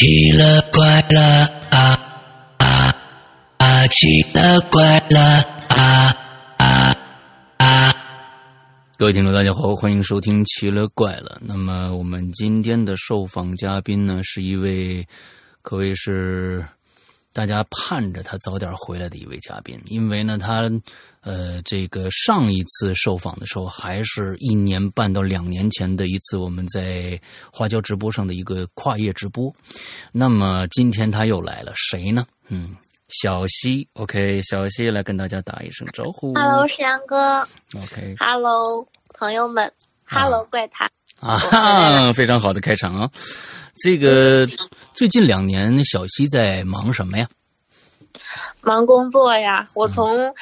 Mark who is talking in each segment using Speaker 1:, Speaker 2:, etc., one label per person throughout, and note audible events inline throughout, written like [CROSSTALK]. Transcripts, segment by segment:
Speaker 1: 奇了怪了啊啊啊！奇了怪了啊啊啊！
Speaker 2: 各位听众，大家好，欢迎收听《奇了怪了》。那么，我们今天的受访嘉宾呢，是一位可谓是大家盼着他早点回来的一位嘉宾，因为呢，他呃，这个上一次受访的时候，还是一年半到两年前的一次我们在花椒直播上的一个跨业直播。那么今天他又来了，谁呢？嗯。小溪，OK，小溪来跟大家打一声招呼。
Speaker 3: Hello，哥。OK，Hello，朋友们。Hello，怪谈。
Speaker 2: 啊哈，非常好的开场啊！这个最近两年，小溪在忙什么呀？
Speaker 3: 忙工作呀！我从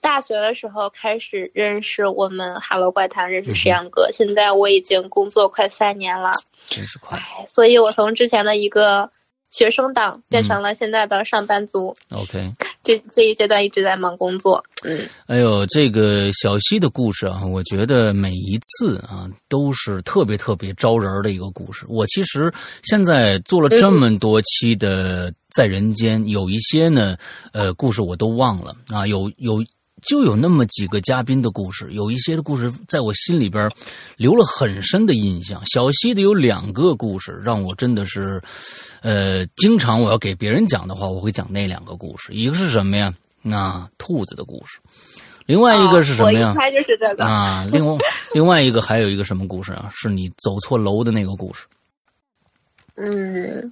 Speaker 3: 大学的时候开始认识我们 Hello 怪谈，认识石阳哥。现在我已经工作快三年了，
Speaker 2: 真是快。
Speaker 3: 哎，所以我从之前的一个学生党变成了现在的上班族。
Speaker 2: OK，
Speaker 3: 这这一阶段一直在忙工作。嗯，
Speaker 2: 哎呦，这个小溪的故事啊，我觉得每一次啊都是特别特别招人的一个故事。我其实现在做了这么多期的在人间，有一些呢，呃，故事我都忘了啊，有有。就有那么几个嘉宾的故事，有一些的故事在我心里边留了很深的印象。小溪的有两个故事让我真的是，呃，经常我要给别人讲的话，我会讲那两个故事。一个是什么呀？那兔子的故事。另外一个是什么呀？
Speaker 3: 哦我一猜就是这个
Speaker 2: 啊。另外 [LAUGHS] 另外一个还有一个什么故事啊？是你走错楼的那个故事。
Speaker 3: 嗯。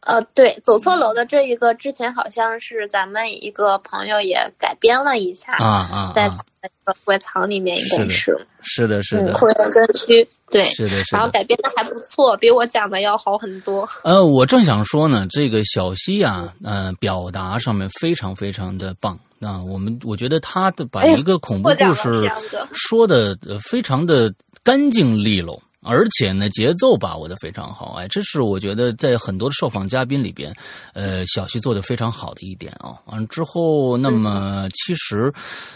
Speaker 3: 呃，对，走错楼的这一个，之前好像是咱们一个朋友也改编了一下
Speaker 2: 啊啊，
Speaker 3: 在那个会藏里面应该
Speaker 2: 是是的，是的，
Speaker 3: 会员专区对，
Speaker 2: 是的，是的，
Speaker 3: 然后改编的还不错，比我讲的要好很多。
Speaker 2: 呃，我正想说呢，这个小溪啊，呃，表达上面非常非常的棒啊，我们我觉得他的把一个恐怖故事说的非常的干净利落。而且呢，节奏把握的非常好，哎，这是我觉得在很多的受访嘉宾里边，呃，小溪做的非常好的一点啊。完了之后，那么其实，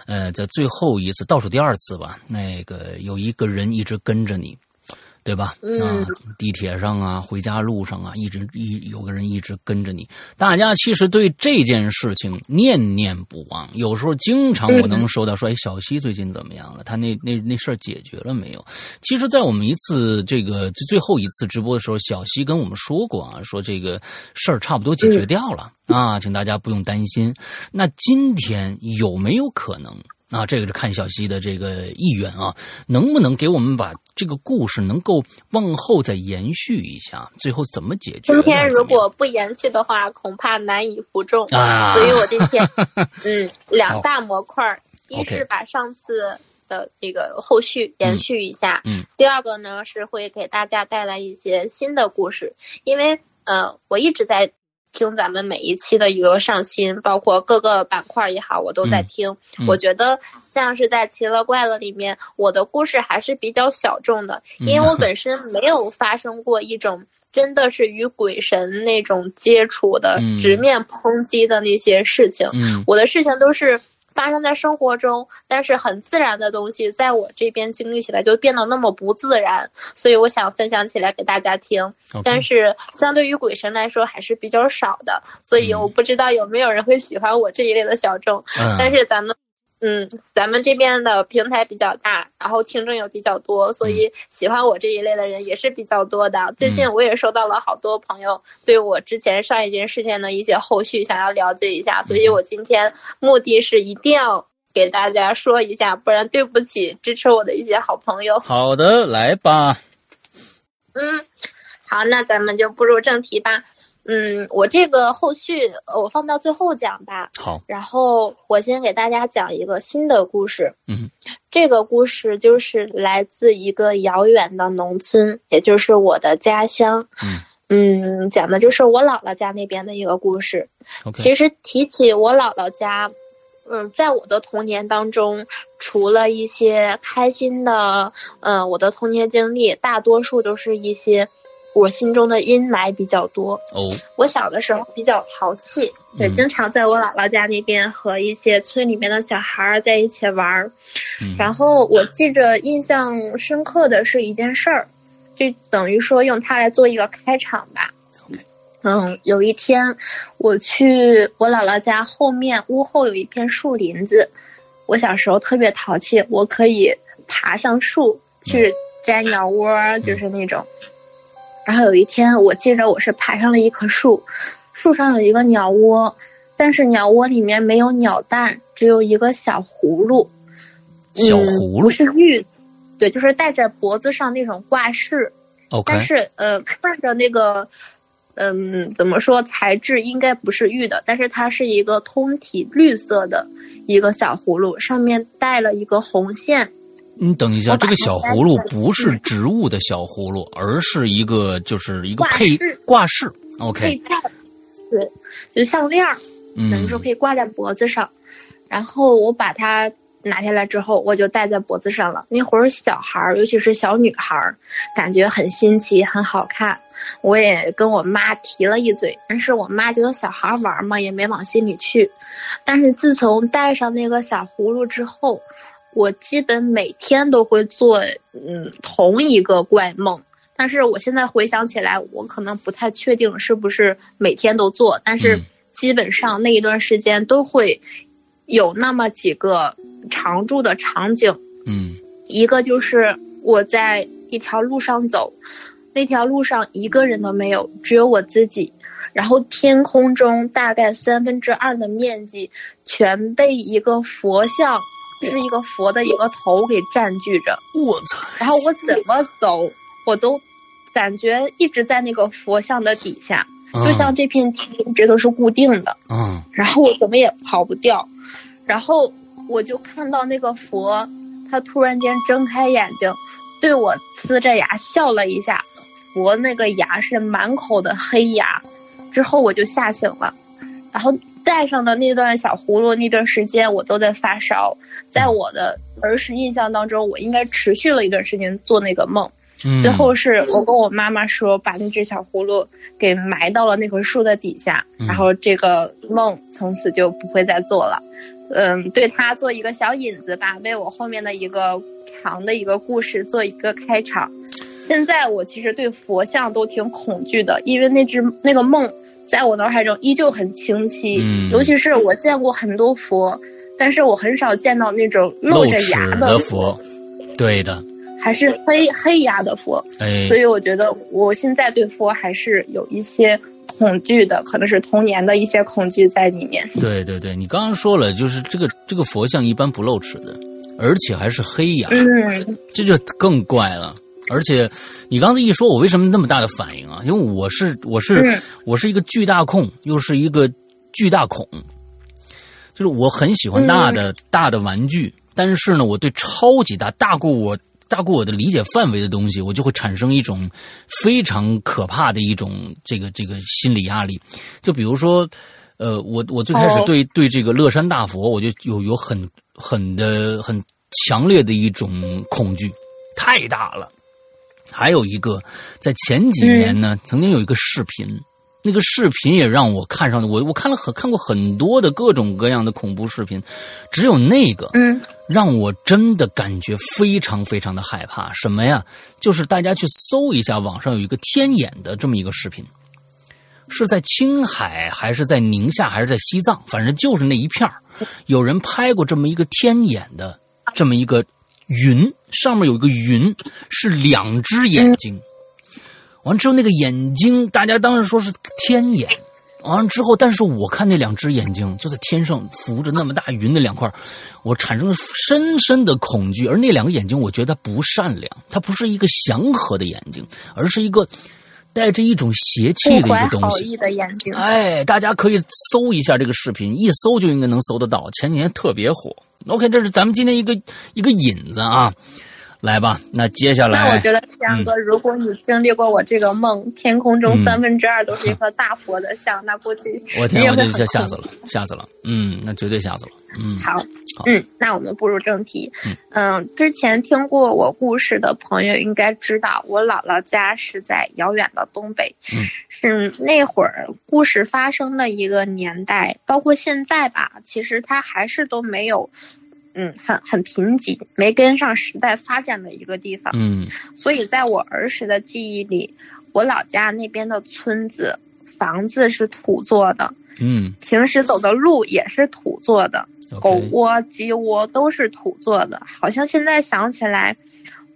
Speaker 2: 呃，在最后一次倒数第二次吧，那个有一个人一直跟着你。对吧？
Speaker 3: 嗯，
Speaker 2: 地铁上啊，回家路上啊，一直一有个人一直跟着你。大家其实对这件事情念念不忘，有时候经常我能收到说：“哎，小西最近怎么样了？他那那那事儿解决了没有？”其实，在我们一次这个最后一次直播的时候，小西跟我们说过啊，说这个事儿差不多解决掉了、
Speaker 3: 嗯、
Speaker 2: 啊，请大家不用担心。那今天有没有可能？啊，这个是看小溪的这个意愿啊，能不能给我们把这个故事能够往后再延续一下？最后怎么解决？
Speaker 3: 今天如果不延续的话，恐怕难以服众
Speaker 2: 啊。
Speaker 3: 所以我今天 [LAUGHS] 嗯两大模块，一是把上次的这个后续延续一下，
Speaker 2: 嗯，
Speaker 3: 第二个呢是会给大家带来一些新的故事，因为呃我一直在。听咱们每一期的一个上新，包括各个板块也好，我都在听。
Speaker 2: 嗯、
Speaker 3: 我觉得像是在《奇了怪了》里面，我的故事还是比较小众的，因为我 [LAUGHS] 本身没有发生过一种真的是与鬼神那种接触的、
Speaker 2: 嗯、
Speaker 3: 直面抨击的那些事情。
Speaker 2: 嗯、
Speaker 3: 我的事情都是。发生在生活中，但是很自然的东西，在我这边经历起来就变得那么不自然，所以我想分享起来给大家听。但是相对于鬼神来说，还是比较少的，所以我不知道有没有人会喜欢我这一类的小众。
Speaker 2: 嗯、
Speaker 3: 但是咱们。嗯，咱们这边的平台比较大，然后听众又比较多，所以喜欢我这一类的人也是比较多的。
Speaker 2: 嗯、
Speaker 3: 最近我也收到了好多朋友对我之前上一件事件的一些后续想要了解一下，所以我今天目的是一定要给大家说一下，不然对不起支持我的一些好朋友。
Speaker 2: 好的，来吧。
Speaker 3: 嗯，好，那咱们就步入正题吧。嗯，我这个后续我放到最后讲吧。
Speaker 2: 好，
Speaker 3: 然后我先给大家讲一个新的故事。
Speaker 2: 嗯，
Speaker 3: 这个故事就是来自一个遥远的农村，也就是我的家乡。
Speaker 2: 嗯
Speaker 3: 嗯，讲的就是我姥姥家那边的一个故事。其实提起我姥姥家，嗯，在我的童年当中，除了一些开心的，嗯，我的童年经历，大多数都是一些。我心中的阴霾比较多。
Speaker 2: 哦，
Speaker 3: 我小的时候比较淘气，也
Speaker 2: 嗯
Speaker 3: 经常在我姥姥家那边和一些村里面的小孩儿在一起玩儿。
Speaker 2: 嗯，
Speaker 3: 然后我记着印象深刻的是一件事儿，就等于说用它来做一个开场吧。嗯，有一天我去我姥姥家后面屋后有一片树林子，我小时候特别淘气，我可以爬上树去摘鸟窝，就是那种。然后有一天，我记着我是爬上了一棵树，树上有一个鸟窝，但是鸟窝里面没有鸟蛋，只有一个小葫芦。
Speaker 2: 小葫芦、
Speaker 3: 不是玉，对，就是戴在脖子上那种挂饰。
Speaker 2: OK，
Speaker 3: 但是呃，看着那个。嗯，怎么说？材质应该不是玉的，但是它是一个通体绿色的一个小葫芦，上面带了一个红线。
Speaker 2: 你等一下，这个小葫芦不是植物的小葫芦，而是一个就是一个配挂饰。OK，
Speaker 3: 配件，对，就项链儿，等于说可以挂在脖子上。然后我把它。拿下来之后，我就戴在脖子上了。那会儿小孩儿，尤其是小女孩儿，感觉很新奇，很好看。我也跟我妈提了一嘴，但是我妈觉得小孩玩嘛，也没往心里去。但是自从戴上那个小葫芦之后，我基本每天都会做嗯同一个怪梦。但是我现在回想起来，我可能不太确定是不是每天都做，但是基本上那一段时间都会有那么几个。常驻的场景，
Speaker 2: 嗯，
Speaker 3: 一个就是我在一条路上走，那条路上一个人都没有，只有我自己。然后天空中大概三分之二的面积全被一个佛像，是一个佛的一个头给占据着。[LAUGHS]
Speaker 2: 我操！
Speaker 3: 然后我怎么走，我都感觉一直在那个佛像的底下，就像这片天一直都是固定的。
Speaker 2: 嗯。
Speaker 3: 然后我怎么也跑不掉，然后。我就看到那个佛，他突然间睁开眼睛，对我呲着牙笑了一下。佛那个牙是满口的黑牙。之后我就吓醒了，然后戴上的那段小葫芦，那段时间我都在发烧。在我的儿时印象当中，我应该持续了一段时间做那个梦。最后是我跟我妈妈说，把那只小葫芦给埋到了那棵树的底下，然后这个梦从此就不会再做了。嗯，对它做一个小引子吧，为我后面的一个长的一个故事做一个开场。现在我其实对佛像都挺恐惧的，因为那只那个梦在我脑海中依旧很清晰。
Speaker 2: 嗯，
Speaker 3: 尤其是我见过很多佛，但是我很少见到那种
Speaker 2: 露
Speaker 3: 着牙
Speaker 2: 的佛。对的，
Speaker 3: 还是黑黑牙的佛。
Speaker 2: 哎，
Speaker 3: 所以我觉得我现在对佛还是有一些。恐惧的可能是童年的一些恐惧在里面。
Speaker 2: 对对对，你刚刚说了，就是这个这个佛像一般不露齿的，而且还是黑牙，
Speaker 3: 嗯，
Speaker 2: 这就更怪了。而且你刚才一说，我为什么那么大的反应啊？因为我是我是我是一个巨大控，又是一个巨大恐，就是我很喜欢大的大的玩具，但是呢，我对超级大大过我。大过我的理解范围的东西，我就会产生一种非常可怕的一种这个这个心理压力。就比如说，呃，我我最开始对对这个乐山大佛，我就有有很很的很强烈的一种恐惧，太大了。还有一个，在前几年呢，曾经有一个视频。那个视频也让我看上的，我我看了很看过很多的各种各样的恐怖视频，只有那个，
Speaker 3: 嗯，
Speaker 2: 让我真的感觉非常非常的害怕。什么呀？就是大家去搜一下，网上有一个天眼的这么一个视频，是在青海还是在宁夏还是在西藏？反正就是那一片有人拍过这么一个天眼的这么一个云，上面有一个云，是两只眼睛。完之后，那个眼睛，大家当时说是天眼。完了之后，但是我看那两只眼睛就在天上浮着那么大云的两块，我产生了深深的恐惧。而那两个眼睛，我觉得不善良，它不是一个祥和的眼睛，而是一个带着一种邪气的一个东西。
Speaker 3: 的眼睛。
Speaker 2: 哎，大家可以搜一下这个视频，一搜就应该能搜得到。前几年特别火。OK，这是咱们今天一个一个引子啊。来吧，那接下来，
Speaker 3: 那我觉得天哥，如果你经历过我这个梦，天空中三分之二都是一颗大佛的像，那估计 [LAUGHS]
Speaker 2: 我天，我就吓吓死了，吓死了，嗯，那绝对吓死了，嗯，
Speaker 3: 好，嗯，那我们步入正题，嗯，之前听过我故事的朋友应该知道，我姥姥家是在遥远的东北，是那会儿故事发生的一个年代，包括现在吧，其实它还是都没有。嗯，很很贫瘠，没跟上时代发展的一个地方。
Speaker 2: 嗯，
Speaker 3: 所以在我儿时的记忆里，我老家那边的村子，房子是土做的，
Speaker 2: 嗯
Speaker 3: 平时走的路也是土做的，狗窝、鸡窝都是土做的。好像现在想起来，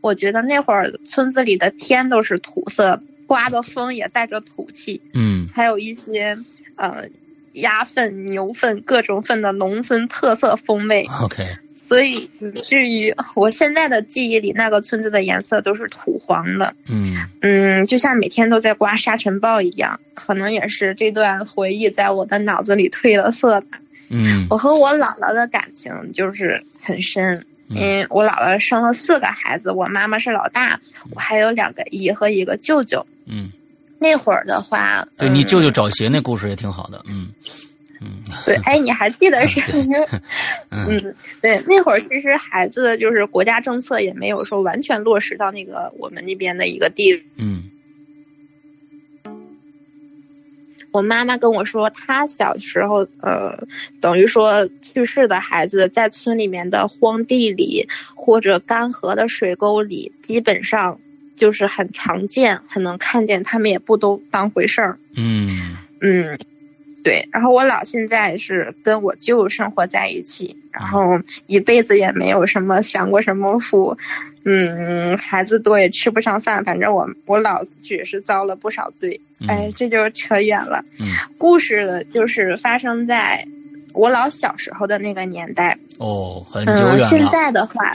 Speaker 3: 我觉得那会儿村子里的天都是土色，刮的风也带着土气，
Speaker 2: 嗯
Speaker 3: 还有一些呃鸭粪、牛粪各种粪的农村特色风味。
Speaker 2: ，OK，
Speaker 3: 所以以至于我现在的记忆里，那个村子的颜色都是土黄的，
Speaker 2: 嗯
Speaker 3: 嗯，就像每天都在刮沙尘暴一样。可能也是这段回忆在我的脑子里褪了色吧。
Speaker 2: 嗯
Speaker 3: 我和我姥姥的感情就是很深，
Speaker 2: 嗯
Speaker 3: 嗯，我姥姥生了四个孩子，我妈妈是老大，我还有两个姨和一个舅舅。
Speaker 2: 嗯，
Speaker 3: 那会儿的话，
Speaker 2: 对你舅舅
Speaker 3: 嗯
Speaker 2: 找鞋那故事也挺好的，嗯嗯
Speaker 3: 对，[LAUGHS] 哎，你还记得是？[LAUGHS]
Speaker 2: 嗯
Speaker 3: 嗯，对，那会儿其实孩子就是国家政策也没有说完全落实到那个我们那边的一个地。
Speaker 2: 嗯
Speaker 3: 我妈妈跟我说，她小时候，呃，等于说去世的孩子在村里面的荒地里或者干涸的水沟里，基本上就是很常见，很能看见，他们也不都当回事儿。
Speaker 2: 嗯
Speaker 3: 嗯，对。然后我姥现在是跟我舅生活在一起，然后一辈子也没有什么享过什么福，嗯，孩子多也吃不上饭，反正我我姥也是遭了不少罪。
Speaker 2: 嗯
Speaker 3: 哎，这就扯远了。
Speaker 2: 嗯
Speaker 3: 故事就是发生在我姥小时候的那个年代。
Speaker 2: 哦，很久
Speaker 3: 嗯，现，在的话，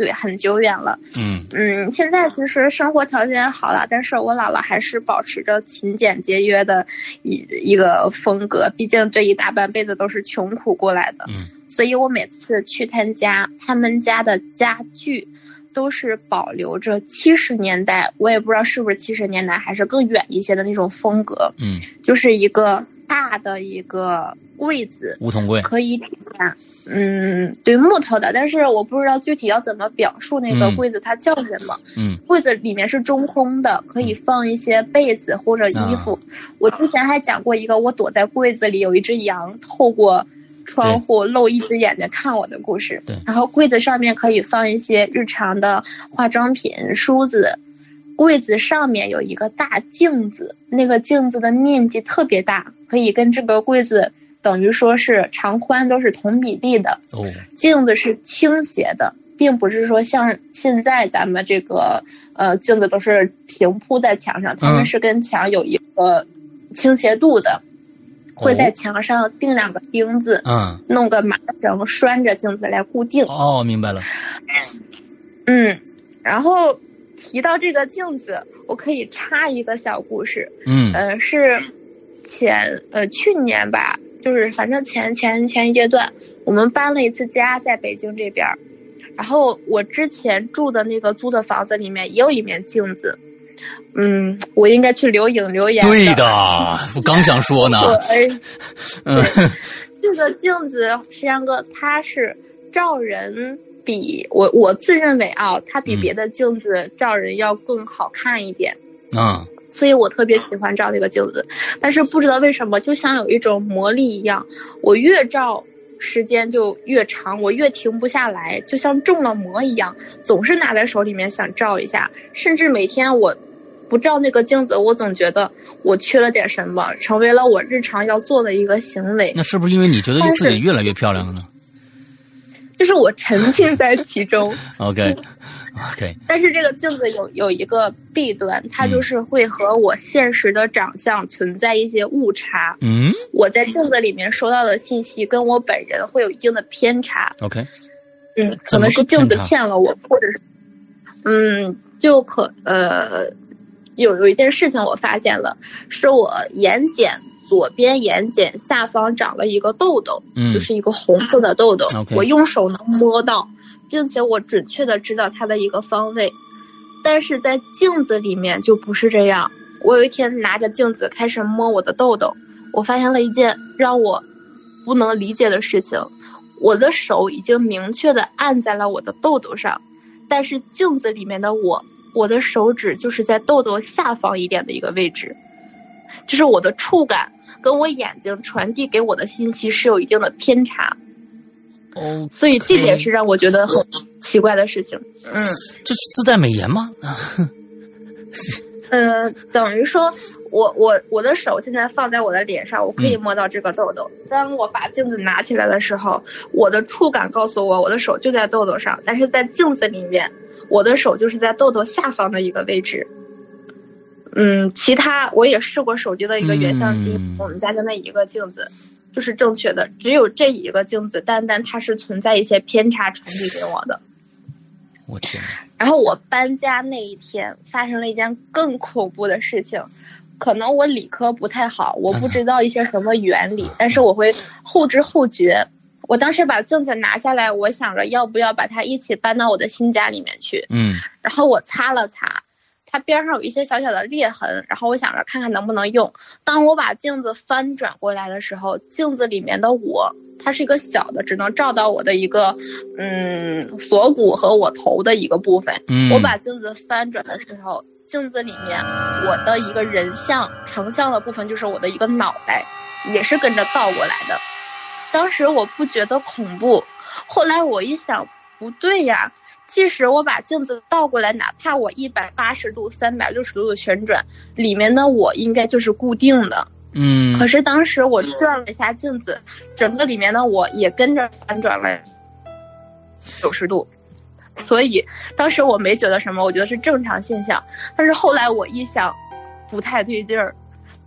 Speaker 3: 对，很久远了。
Speaker 2: 嗯
Speaker 3: 嗯，现在其实生活条件好了，但是我姥姥还是保持着勤俭节约的一一个风格。毕竟这一大半辈子都是穷苦过来的，
Speaker 2: 嗯
Speaker 3: 所以我每次去他家，他们家的家具都是保留着七十年代，我也不知道是不是七十年代，还是更远一些的那种风格，
Speaker 2: 嗯，
Speaker 3: 就是一个大的一个柜子，
Speaker 2: 梧桐柜，
Speaker 3: 可以底下，嗯，对木头的，但是我不知道具体要怎么表述那个
Speaker 2: 嗯
Speaker 3: 柜子它叫什么。
Speaker 2: 嗯
Speaker 3: 柜子里面是中空的，可以放一些被子或者衣服。我之前还讲过一个，我躲在柜子里，有一只羊透过窗户露一只眼睛看我的故事。
Speaker 2: 对
Speaker 3: 然后柜子上面可以放一些日常的化妆品、梳子。柜子上面有一个大镜子，那个镜子的面积特别大，可以跟这个柜子等于说是长宽都是同比例的。
Speaker 2: 哦，
Speaker 3: 镜子是倾斜的，并不是说像现在咱们这个呃镜子都是平铺在墙上，它们
Speaker 2: 嗯
Speaker 3: 是跟墙有一个倾斜度的，会在
Speaker 2: 哦
Speaker 3: 墙上钉两个钉子，
Speaker 2: 嗯
Speaker 3: 弄个麻绳拴着镜子来固定。
Speaker 2: 哦，明白了，
Speaker 3: 嗯，然后提到这个镜子，我可以插一个小故事，
Speaker 2: 嗯。
Speaker 3: 呃，是前呃去年吧，就是反正前前前一阶段，我们搬了一次家，在北京这边儿，然后我之前住的那个租的房子里面也有一面镜子，嗯，我应该去留影留言。
Speaker 2: 对的，[LAUGHS] 我刚想说呢，[LAUGHS]
Speaker 3: 对，
Speaker 2: 嗯。
Speaker 3: 这个镜子，石阳哥，它是照人比我我自认为啊，它比
Speaker 2: 嗯。
Speaker 3: 别的镜子照人要更好看一点。
Speaker 2: 嗯
Speaker 3: 所以我特别喜欢照那个镜子，但是不知道为什么，就像有一种魔力一样，我越照时间就越长，我越停不下来，就像中了魔一样，总是拿在手里面想照一下，甚至每天我不照那个镜子，我总觉得我缺了点什么，成为了我日常要做的一个行为，
Speaker 2: 那是不是因为你觉得
Speaker 3: 但是
Speaker 2: 自己越来越漂亮了呢
Speaker 3: 就是我沉浸在其中。[LAUGHS]
Speaker 2: OK OK，
Speaker 3: 但是这个镜子有有一个弊端，它就是会和我现实的长相存在一些误差。
Speaker 2: 嗯
Speaker 3: 我在镜子里面收到的信息跟我本人会有一定的偏差
Speaker 2: ，OK，
Speaker 3: 嗯，可能是镜子骗了我，或者是，嗯，就可呃，有有一件事情我发现了，是我眼睑左边眼睑下方长了一个痘痘，
Speaker 2: 嗯。
Speaker 3: 就是一个红色的痘痘我用手能摸到，并且我准确的知道它的一个方位，但是在镜子里面就不是这样。我有一天拿着镜子开始摸我的痘痘，我发现了一件让我不能理解的事情，我的手已经明确的按在了我的痘痘上，但是镜子里面的我，我的手指就是在痘痘下方一点的一个位置，就是我的触感跟我眼睛传递给我的信息是有一定的偏差，
Speaker 2: 哦，
Speaker 3: 所以这点是让我觉得很奇怪的事情。嗯，
Speaker 2: 这是自带美颜吗？
Speaker 3: 嗯，[LAUGHS] 等于说，我我我的手现在放在我的脸上，我可以摸到这个痘痘。当我把镜子拿起来的时候，我的触感告诉我，我的手就在痘痘上，但是在镜子里面，我的手就是在痘痘下方的一个位置。嗯，其他我也试过手机的一个原相机，
Speaker 2: 嗯
Speaker 3: 我们家就那一个镜子，就是正确的，只有这一个镜子，单单它是存在一些偏差传递给我的。[LAUGHS]
Speaker 2: 我天！
Speaker 3: 然后我搬家那一天发生了一件更恐怖的事情，可能我理科不太好，我不知道一些什么原理，但是我会后知后觉。我当时把镜子拿下来，我想着要不要把它一起搬到我的新家里面去，
Speaker 2: 嗯
Speaker 3: 然后我擦了擦，它边上有一些小小的裂痕，然后我想着看看能不能用。当我把镜子翻转过来的时候，镜子里面的我，它是一个小的，只能照到我的一个嗯锁骨和我头的一个部分。
Speaker 2: 嗯，
Speaker 3: 我把镜子翻转的时候，镜子里面我的一个人像成像的部分就是我的一个脑袋，也是跟着倒过来的。当时我不觉得恐怖，后来我一想，不对呀，即使我把镜子倒过来，哪怕我一百八十度、三百六十度的旋转，里面的我应该就是固定的。
Speaker 2: 嗯，
Speaker 3: 可是当时我转了一下镜子，整个里面的我也跟着翻转了九十度，所以当时我没觉得什么，我觉得是正常现象。但是后来我一想，不太对劲儿，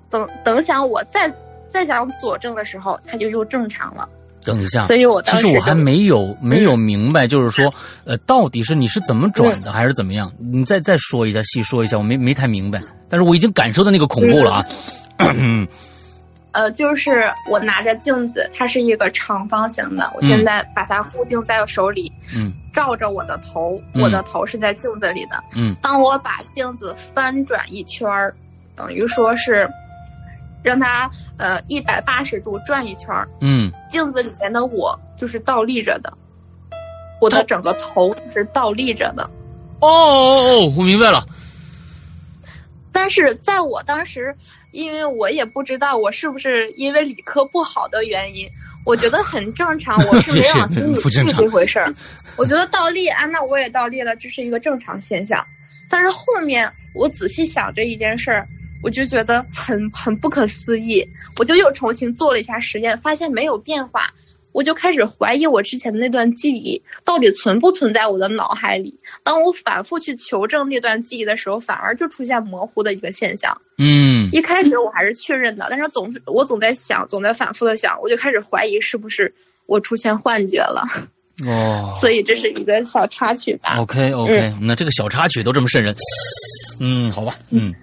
Speaker 3: 等等想我再再想佐证的时候，它就又正常了。
Speaker 2: 等一下，
Speaker 3: 所以我当时
Speaker 2: 其实我还没有没有明白，就是说，呃，到底是你是怎么转的，还是怎么样？你再再说一下，细说一下，我没没太明白。但是我已经感受到那个恐怖了啊！嗯 [CLEARS THROAT]
Speaker 3: 呃，就是我拿着镜子，它是一个长方形的，我现在把它固定在我手里，
Speaker 2: 嗯
Speaker 3: 照着我的头，
Speaker 2: 嗯
Speaker 3: 我的头是在镜子里的。
Speaker 2: 嗯
Speaker 3: 当我把镜子翻转一圈儿，等于说是让它呃一百八十度转一圈儿，
Speaker 2: 嗯
Speaker 3: 镜子里面的我就是倒立着的，我的整个头是倒立着的。
Speaker 2: 哦哦哦，我明白了。
Speaker 3: 但是在我当时，因为我也不知道我是不是因为理科不好的原因，我觉得很正常，我是 [LAUGHS] 没往心里去这回事儿。我觉得倒立啊，那我也倒立了，这是一个正常现象。但是后面我仔细想这一件事儿，我就觉得很很不可思议，我就又重新做了一下实验，发现没有变化。我就开始怀疑我之前的那段记忆到底存不存在我的脑海里。当我反复去求证那段记忆的时候，反而就出现模糊的一个现象。
Speaker 2: 嗯
Speaker 3: 一开始我还是确认的，但是总是我总在想，总在反复的想，我就开始怀疑是不是我出现幻觉了。
Speaker 2: 哦
Speaker 3: 所以这是一个小插曲吧。
Speaker 2: ，OK OK，那这个小插曲都这么瘆人，嗯，好吧，嗯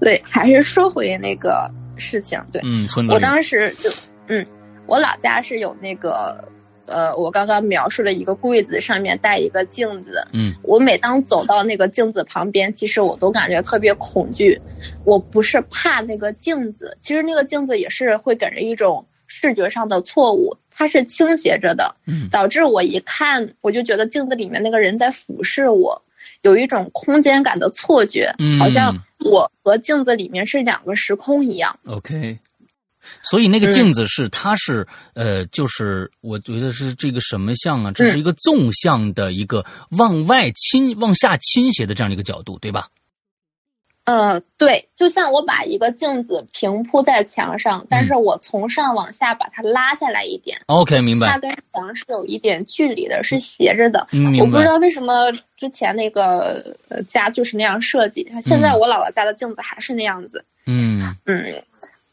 Speaker 3: 对，还是说回那个事情。对，
Speaker 2: 嗯，村子
Speaker 3: 我，当时就，嗯，我老家是有那个，呃，我刚刚描述了一个柜子，上面带一个镜子。
Speaker 2: 嗯
Speaker 3: 我每当走到那个镜子旁边，其实我都感觉特别恐惧。我不是怕那个镜子，其实那个镜子也是会给人一种视觉上的错误，它是倾斜着的，
Speaker 2: 嗯
Speaker 3: 导致我一看我就觉得镜子里面那个人在俯视我，有一种空间感的错觉，
Speaker 2: 嗯
Speaker 3: 好像我和镜子里面是两个时空一样。
Speaker 2: OK。所以那个镜子是，它是呃，就是我觉得是这个什么像啊？这是一个纵向的一个往外倾、往下倾斜的这样的一个角度，对吧？
Speaker 3: 呃，对，就像我把一个镜子平铺在墙上，但是我从上往下把它拉下来一点
Speaker 2: ，OK，明白。
Speaker 3: 它跟墙是有一点距离的，是斜着的。我不知道为什么之前那个呃家就是那样设计，现在
Speaker 2: 嗯
Speaker 3: 我姥姥家的镜子还是那样子。
Speaker 2: 嗯
Speaker 3: 嗯，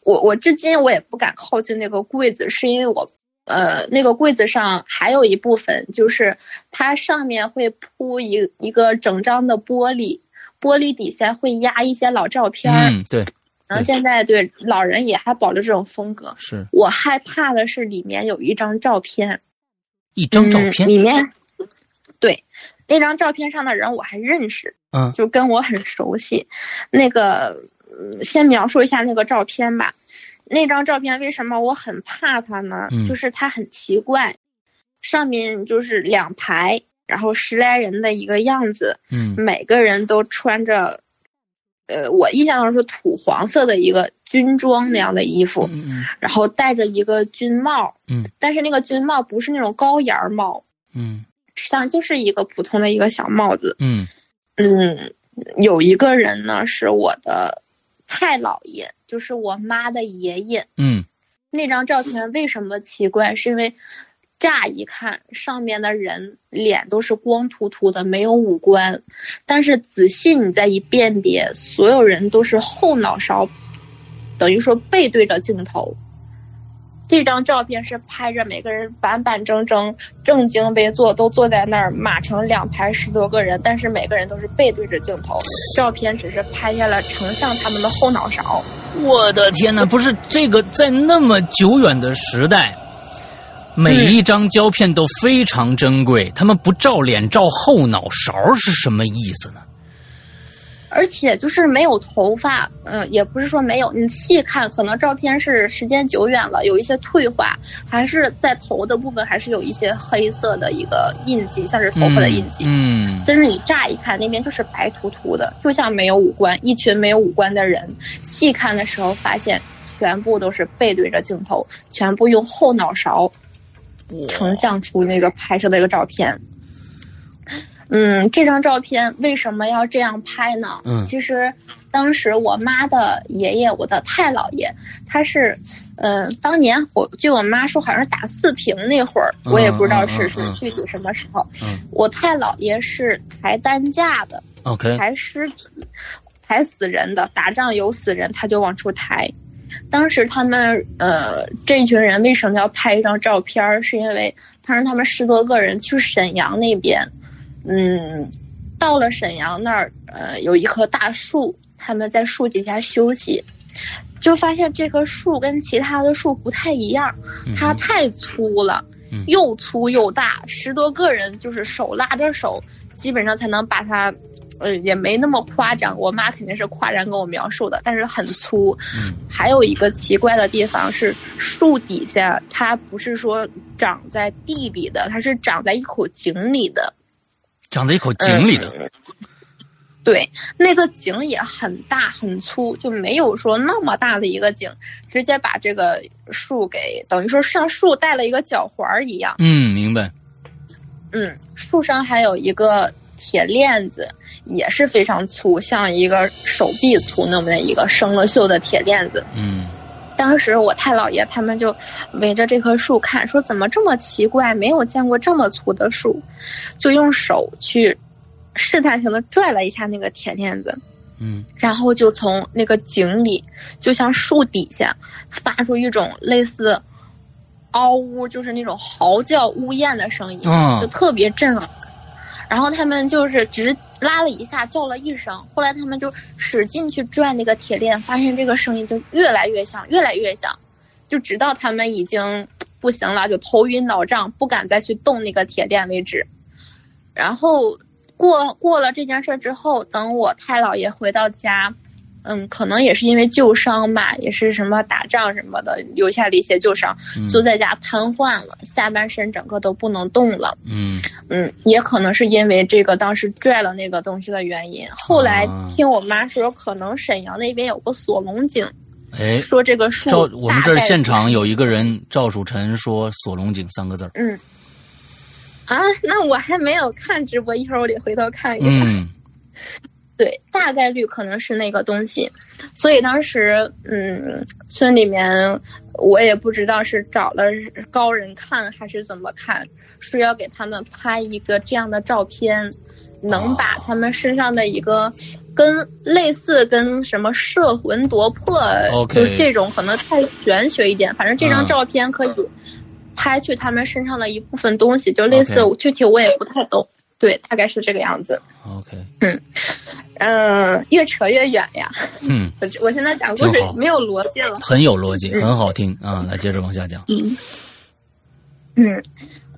Speaker 3: 我我至今我也不敢靠近那个柜子，是因为我呃那个柜子上还有一部分就是它上面会铺一一个整张的玻璃，玻璃底下会压一些老照片儿。
Speaker 2: 嗯，对，
Speaker 3: 然后现在对老人也还保留这种风格。
Speaker 2: 是
Speaker 3: 我害怕的是里面有一张照片，
Speaker 2: 一张照片
Speaker 3: 嗯、。里面对那张照片上的人我还认识，
Speaker 2: 嗯
Speaker 3: 就跟我很熟悉。那个，嗯先描述一下那个照片吧。那张照片为什么我很怕它呢？
Speaker 2: 嗯
Speaker 3: 就是它很奇怪，上面就是两排，然后十来人的一个样子，
Speaker 2: 嗯。
Speaker 3: 每个人都穿着，呃，我印象当中是土黄色的一个军装那样的衣服，
Speaker 2: 嗯嗯
Speaker 3: 然后戴着一个军帽，
Speaker 2: 嗯，
Speaker 3: 但是那个军帽不是那种高檐帽，
Speaker 2: 嗯。
Speaker 3: 实际上就是一个普通的一个小帽子，
Speaker 2: 嗯。
Speaker 3: 嗯，有一个人呢是我的太姥爷，就是我妈的爷爷。
Speaker 2: 嗯。
Speaker 3: 那张照片为什么奇怪？是因为乍一看上面的人脸都是光秃秃的，没有五官，但是仔细你再一辨别，所有人都是后脑勺，等于说背对着镜头。这张照片是拍着每个人板板正正、正襟危坐，都坐在那儿码成两排十多个人，但是每个人都是背对着镜头。照片只是拍下了成像他们的后脑勺。
Speaker 2: 我的天哪！不是这个，在那么久远的时代，每一张胶片都非常珍贵。他们不照脸，照后脑勺是什么意思呢？
Speaker 3: 而且就是没有头发，嗯，也不是说没有，你细看，可能照片是时间久远了，有一些退化，还是在头的部分还是有一些黑色的一个印记，像是头发的印记。
Speaker 2: 嗯，
Speaker 3: 但是你乍一看，那边就是白秃秃的，就像没有五官，一群没有五官的人。细看的时候发现，全部都是背对着镜头，全部用后脑勺成像出那个拍摄的一个照片。嗯，这张照片为什么要这样拍呢？
Speaker 2: 嗯
Speaker 3: 其实当时我妈的爷爷，我的太姥爷，他是，呃，当年我据我妈说，好像是打四平那会儿，我也不知道是是
Speaker 2: 嗯嗯嗯
Speaker 3: 具体什么时候。
Speaker 2: 嗯
Speaker 3: 我太姥爷是抬担架的
Speaker 2: ，，OK，
Speaker 3: 抬尸体、抬死人的，打仗有死人他就往出抬。当时他们呃这一群人为什么要拍一张照片儿？是因为他让他们十多个人去沈阳那边，嗯，到了沈阳那儿，呃，有一棵大树，他们在树底下休息，就发现这棵树跟其他的树不太一样，它太粗了
Speaker 2: 嗯，
Speaker 3: 又粗又大，十多个人就是手拉着手，基本上才能把它。呃，也没那么夸张，我妈肯定是夸张跟我描述的，但是很粗。
Speaker 2: 嗯
Speaker 3: 还有一个奇怪的地方是，树底下它不是说长在地里的，它是长在一口井里的。
Speaker 2: 长在一口井里的。
Speaker 3: 嗯对，那个井也很大很粗，就没有说那么大的一个井，直接把这个树给等于说上树带了一个脚环儿一样。
Speaker 2: 嗯，明白。
Speaker 3: 嗯，树上还有一个铁链子，也是非常粗，像一个手臂粗那么的一个生了锈的铁链子。
Speaker 2: 嗯。
Speaker 3: 当时我太姥爷他们就围着这棵树看，说怎么这么奇怪，没有见过这么粗的树，就用手去试探性的拽了一下那个铁链子，
Speaker 2: 嗯。
Speaker 3: 然后就从那个井里，就像树底下发出一种类似嗷呜，就是那种嚎叫呜咽的声音，
Speaker 2: 嗯
Speaker 3: 就特别震耳。然后他们就是只拉了一下，叫了一声，后来他们就使劲去拽那个铁链，发现这个声音就越来越响，越来越响，就直到他们已经不行了，就头晕脑胀，不敢再去动那个铁链为止。然后过过了这件事之后，等我太姥爷回到家，嗯，可能也是因为旧伤吧，也是什么打仗什么的留下了一些旧伤，
Speaker 2: 嗯
Speaker 3: 就在家瘫痪了，下半身整个都不能动了。
Speaker 2: 嗯
Speaker 3: 嗯，也可能是因为这个当时拽了那个东西的原因。后来
Speaker 2: 啊
Speaker 3: 听我妈说，可能沈阳那边有个锁龙井，
Speaker 2: 哎，
Speaker 3: 说这个树
Speaker 2: 赵，我们这儿现场有一个人赵曙晨说“锁龙井”三个字儿。
Speaker 3: 嗯。啊，那我还没有看直播，一会儿我得回头看一下。
Speaker 2: 嗯
Speaker 3: 对，大概率可能是那个东西，所以当时，嗯，村里面我也不知道是找了高人看还是怎么看，说要给他们拍一个这样的照片，能把他们身上的一个跟类似跟什么摄魂夺魄
Speaker 2: OK
Speaker 3: 就这种可能太玄学一点，反正这张
Speaker 2: 嗯。
Speaker 3: 照片可以拍去他们身上的一部分东西，就类似具体我也不太懂，对，大概是这个样子。
Speaker 2: ，OK，
Speaker 3: 嗯嗯，越扯越远呀！
Speaker 2: 嗯，
Speaker 3: 我我现在讲故事没有逻辑了。
Speaker 2: 很有逻辑，
Speaker 3: 嗯
Speaker 2: 很好听啊！来，接着往下讲。
Speaker 3: 嗯嗯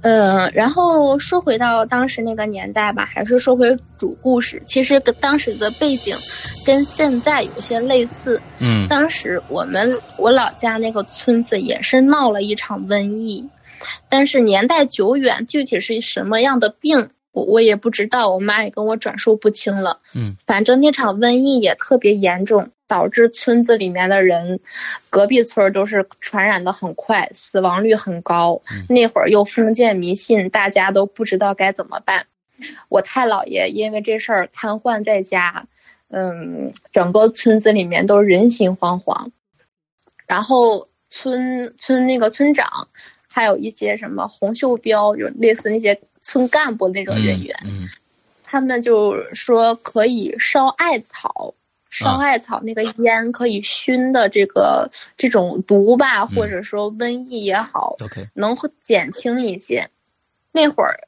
Speaker 3: 呃，然后说回到当时那个年代吧，还是说回主故事。其实跟当时的背景跟现在有些类似。
Speaker 2: 嗯
Speaker 3: 当时我们我老家那个村子也是闹了一场瘟疫，但是年代久远，具体是什么样的病，我我也不知道，我妈也跟我转述不清了。
Speaker 2: 嗯，
Speaker 3: 反正那场瘟疫也特别严重，导致村子里面的人，隔壁村儿都是传染的很快，死亡率很高。
Speaker 2: 嗯
Speaker 3: 那会儿又封建迷信，大家都不知道该怎么办。我太姥爷因为这事儿瘫痪在家，嗯，整个村子里面都人心惶惶。然后村村那个村长，还有一些什么红袖标，就类似那些村干部那种人员，
Speaker 2: 嗯。
Speaker 3: 他们就说可以烧艾草，烧
Speaker 2: 啊
Speaker 3: 艾草那个烟可以熏的这个这种毒吧，
Speaker 2: 嗯。
Speaker 3: 或者说瘟疫也好能减轻一些。那会儿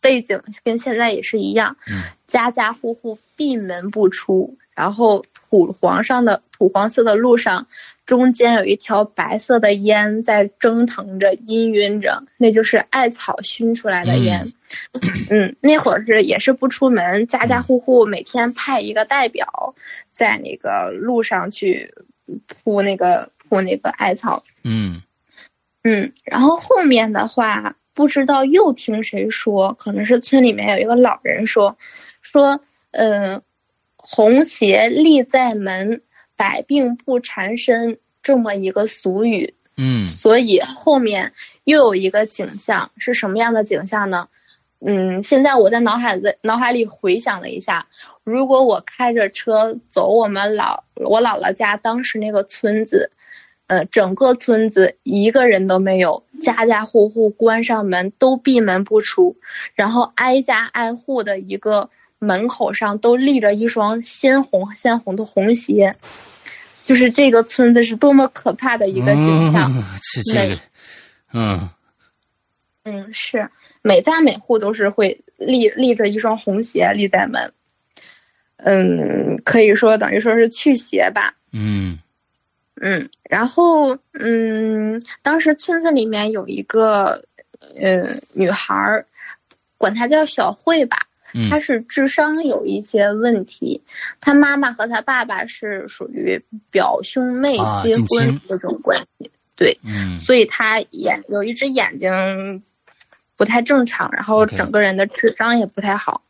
Speaker 3: 背景跟现在也是一样，
Speaker 2: 嗯。
Speaker 3: 家家户户闭门不出，然后土黄上的土黄色的路上，中间有一条白色的烟在蒸腾着、氤氲着，那就是艾草熏出来的烟。嗯，那会儿是也是不出门，家家户户每天派一个代表在那个路上去铺那个铺那个艾草。
Speaker 2: 嗯
Speaker 3: 嗯，然后后面的话，不知道又听谁说，可能是村里面有一个老人说，说，呃，红鞋立在门，百病不缠身这么一个俗语，
Speaker 2: 嗯
Speaker 3: 所以后面又有一个景象是什么样的景象呢？嗯，现在我在脑海子脑海里回想了一下，如果我开着车走我们老我姥姥家当时那个村子，呃，整个村子一个人都没有，家家户户关上门都闭门不出，然后挨家挨户的一个门口上都立着一双鲜红鲜红的红鞋，就是这个村子是多么可怕的一个景象。
Speaker 2: 嗯这这个，嗯
Speaker 3: 嗯，是每家每户都是会立立着一双红鞋立在门，嗯，可以说等于说是去邪吧。
Speaker 2: 嗯
Speaker 3: 嗯，然后嗯，当时村子里面有一个呃女孩儿，管她叫小慧吧，
Speaker 2: 嗯
Speaker 3: 她是智商有一些问题，他妈妈和他爸爸是属于表兄妹
Speaker 2: 啊
Speaker 3: 结婚这种关系，对，
Speaker 2: 嗯
Speaker 3: 所以他眼有一只眼睛不太正常，然后整个人的智商也不太好。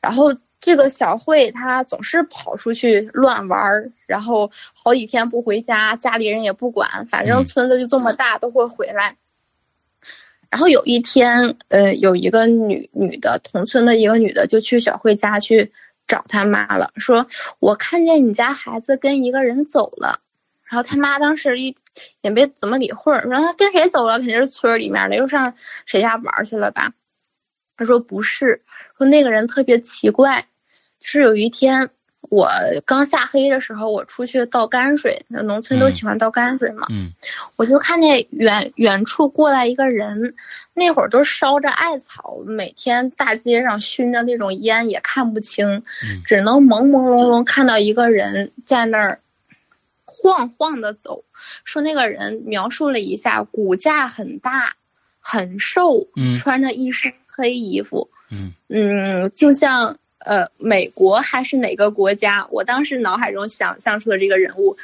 Speaker 3: 然后这个小慧她总是跑出去乱玩儿，然后好几天不回家，家里人也不管，反正
Speaker 2: 嗯
Speaker 3: 村子就这么大，都会回来。然后有一天，呃，有一个女女的同村的一个女的就去小慧家去找她妈了，说我看见你家孩子跟一个人走了。然后他妈当时一也没怎么理会儿，说他跟谁走了，肯定是村里面的，又上谁家玩去了吧？他说不是，说那个人特别奇怪，是有一天我刚下黑的时候，我出去倒泔水，那农村都
Speaker 2: 嗯。
Speaker 3: 喜欢倒泔水嘛，
Speaker 2: 嗯。
Speaker 3: 我就看见远远处过来一个人，那会儿都烧着艾草，每天大街上熏着那种烟也看不清，
Speaker 2: 嗯。
Speaker 3: 只能朦朦胧胧看到一个人在那儿晃晃的走。说那个人描述了一下，骨架很大，很瘦，
Speaker 2: 嗯。
Speaker 3: 穿着一身黑衣服，
Speaker 2: 嗯。
Speaker 3: 嗯，就像呃美国还是哪个国家，我当时脑海中想象出的这个人物，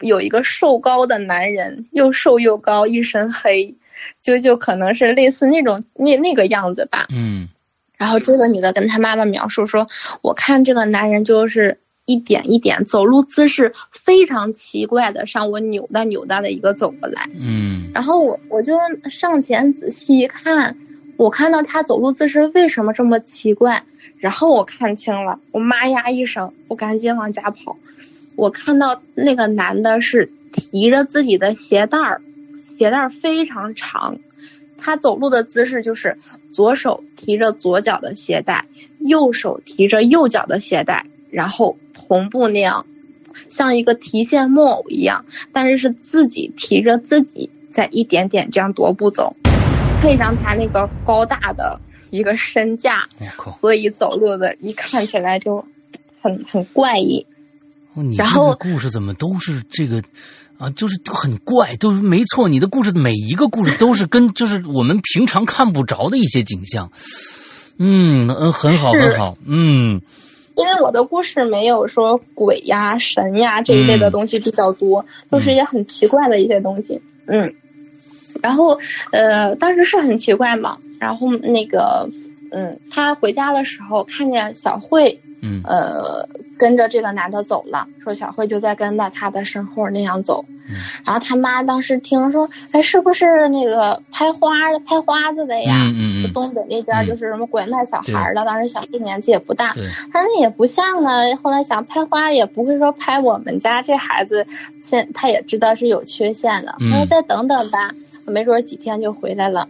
Speaker 3: 有一个瘦高的男人，又瘦又高，一身黑，就就可能是类似那种那那个样子吧。
Speaker 2: 嗯
Speaker 3: 然后这个女的跟她妈妈描述说，我看这个男人就是一点一点走路姿势非常奇怪的，向我扭哒扭哒的一个走过来。
Speaker 2: 嗯
Speaker 3: 然后我我就上前仔细一看，我看到他走路姿势为什么这么奇怪，然后我看清了，我妈呀一声，我赶紧往家跑。我看到那个男的是提着自己的鞋带儿，鞋带儿非常长，他走路的姿势就是左手提着左脚的鞋带，右手提着右脚的鞋带，然后同步那样，像一个提线木偶一样，但是是自己提着自己在一点点这样踱步走，配上他那个高大的一个身架，
Speaker 2: 我靠！
Speaker 3: 所以走路的一看起来就很很怪异。
Speaker 2: 哦，你这个
Speaker 3: 然后
Speaker 2: 故事怎么都是这个啊？就是很怪，都是没错。你的故事每一个故事都是跟就是我们平常看不着的一些景象。嗯嗯，很好很好。嗯
Speaker 3: 因为我的故事没有说鬼呀、神呀这一类的东西比较多，都是一些很奇怪的一些东西。嗯，然后呃，当时是很奇怪嘛。然后那个，嗯，他回家的时候看见小慧，
Speaker 2: 嗯
Speaker 3: 呃，跟着这个男的走了，说小慧就在跟在他的身后那样走。
Speaker 2: 嗯
Speaker 3: 然后他妈当时听说，哎，是不是那个拍花拍花子的呀？
Speaker 2: 嗯嗯嗯，
Speaker 3: 东北那边
Speaker 2: 嗯
Speaker 3: 就是什么拐卖小孩的，当时小慧年纪也不大，
Speaker 2: 对，
Speaker 3: 他说那也不像啊。后来想拍花也不会说拍我们家这孩子，现他也知道是有缺陷的。
Speaker 2: 嗯
Speaker 3: 他说再等等吧，没准几天就回来了。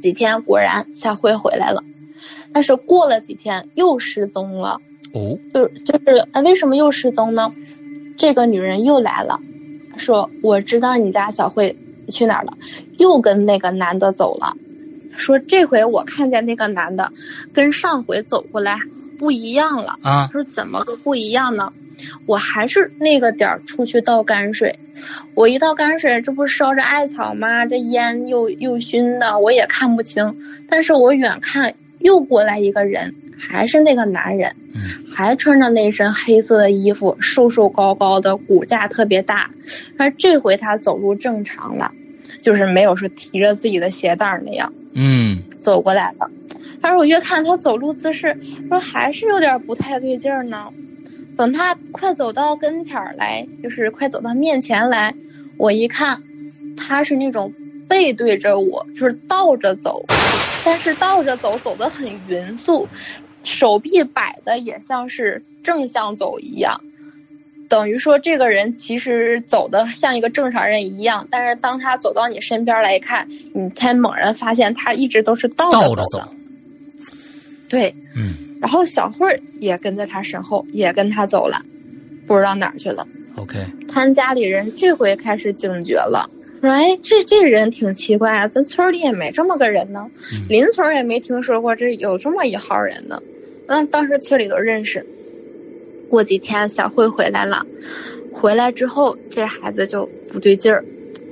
Speaker 3: 几天果然小慧回来了，但是过了几天又失踪了。
Speaker 2: 哦，
Speaker 3: 就是就是，哎，为什么又失踪呢？这个女人又来了，说我知道你家小慧去哪儿了，又跟那个男的走了。说这回我看见那个男的跟上回走过来不一样了。
Speaker 2: 啊，
Speaker 3: 说怎么个不一样呢？我还是那个点儿出去倒泔水，我一倒泔水，这不是烧着艾草吗？这烟又又熏的，我也看不清。但是我远看又过来一个人，还是那个男人，
Speaker 2: 嗯
Speaker 3: 还穿着那身黑色的衣服，瘦瘦高高的，骨架特别大。但是这回他走路正常了，就是没有说提着自己的鞋带儿那样。
Speaker 2: 嗯
Speaker 3: 走过来了。但是我越看他走路姿势，说还是有点不太对劲儿呢。等他快走到跟前儿来，就是快走到面前来，我一看，他是那种背对着我，就是倒着走，但是倒着走走得很匀速，手臂摆的也像是正向走一样。等于说，这个人其实走的像一个正常人一样，但是当他走到你身边来看，你才猛然发现他一直都是倒
Speaker 2: 倒着走
Speaker 3: 着走的。对，
Speaker 2: 嗯
Speaker 3: 然后小慧儿也跟在他身后，也跟他走了，不知道哪儿去了。
Speaker 2: ，OK，
Speaker 3: 他家里人这回开始警觉了，说：“哎，这这人挺奇怪啊，咱村里也没这么个人呢，
Speaker 2: 嗯
Speaker 3: 邻村也没听说过这有这么一号人呢。”嗯，当时村里都认识。过几天小慧回来了，回来之后这孩子就不对劲儿。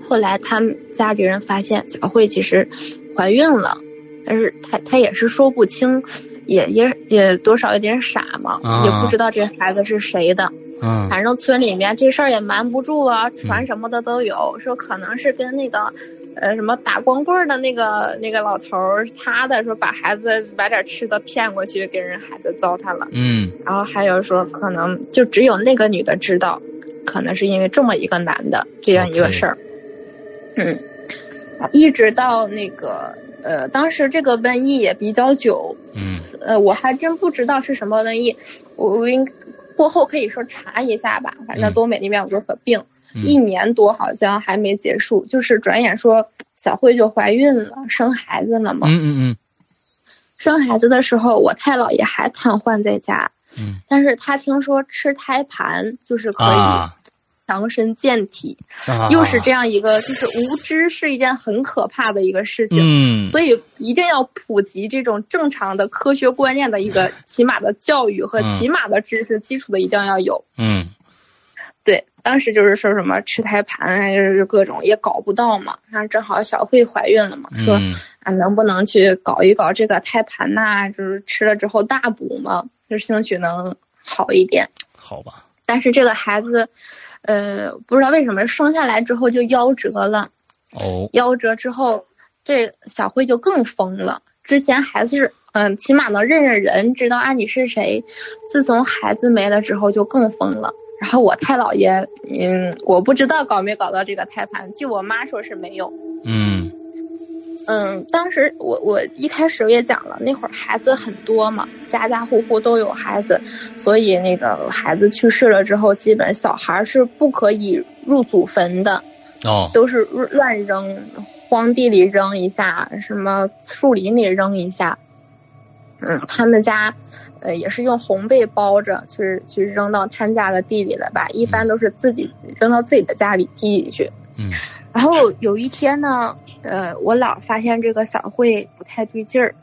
Speaker 3: 后来他们家里人发现小慧其实怀孕了，但是她她也是说不清，也也也多少有点傻嘛，
Speaker 2: 啊
Speaker 3: 也不知道这孩子是谁的。
Speaker 2: 嗯
Speaker 3: 反正村里面这事儿也瞒不住啊，传什么的都有，说可能是跟那个，呃，什么打光棍的那个那个老头儿他的，说把孩子买点吃的骗过去，给人孩子糟蹋了。
Speaker 2: 嗯
Speaker 3: 然后还有说可能就只有那个女的知道，可能是因为这么一个男的这样一个事儿。嗯，啊一直到那个呃，当时这个瘟疫也比较久，
Speaker 2: 嗯。
Speaker 3: 呃，我还真不知道是什么瘟疫，我我应过后可以说查一下吧。反正
Speaker 2: 嗯。
Speaker 3: 东北那边有个病，
Speaker 2: 嗯。
Speaker 3: 一年多好像还没结束，就是转眼说小慧就怀孕了，生孩子了嘛。
Speaker 2: 嗯嗯。
Speaker 3: 生孩子的时候，我太姥爷还瘫痪在家，
Speaker 2: 嗯。
Speaker 3: 但是他听说吃胎盘就是可以
Speaker 2: 啊，
Speaker 3: 强身健体，
Speaker 2: 啊
Speaker 3: 又是这样一个，就是无知是一件很可怕的一个事情。
Speaker 2: 嗯
Speaker 3: 所以一定要普及这种正常的科学观念的一个 [LAUGHS] 起码的教育和
Speaker 2: 嗯
Speaker 3: 起码的知识基础的一定要有。
Speaker 2: 嗯
Speaker 3: 对，当时就是说什么吃胎盘啊，就是各种也搞不到嘛。然后正好小慧怀孕了嘛，说
Speaker 2: 嗯
Speaker 3: 啊能不能去搞一搞这个胎盘呐、就是吃了之后大补嘛，就兴许能好一点。
Speaker 2: 好吧，
Speaker 3: 但是这个孩子，呃，不知道为什么生下来之后就夭折了。
Speaker 2: 哦
Speaker 3: 夭折之后，这小慧就更疯了。之前还是嗯，起码能认认人，知道啊你是谁。自从孩子没了之后，就更疯了。然后我太姥爷，嗯，我不知道搞没搞到这个胎盘，据我妈说是没有。
Speaker 2: 嗯
Speaker 3: 嗯，当时我我一开始也讲了，那会儿孩子很多嘛，家家户户都有孩子，所以那个孩子去世了之后，基本小孩是不可以入祖坟的。
Speaker 2: 哦
Speaker 3: 都是乱扔，荒地里扔一下，什么树林里扔一下。嗯，他们家，呃，也是用红被包着去去扔到他家的地里了吧，一般都是自己扔到自己的家里地里去。
Speaker 2: 嗯
Speaker 3: 然后有一天呢，呃，我姥发现这个小慧不太对劲儿，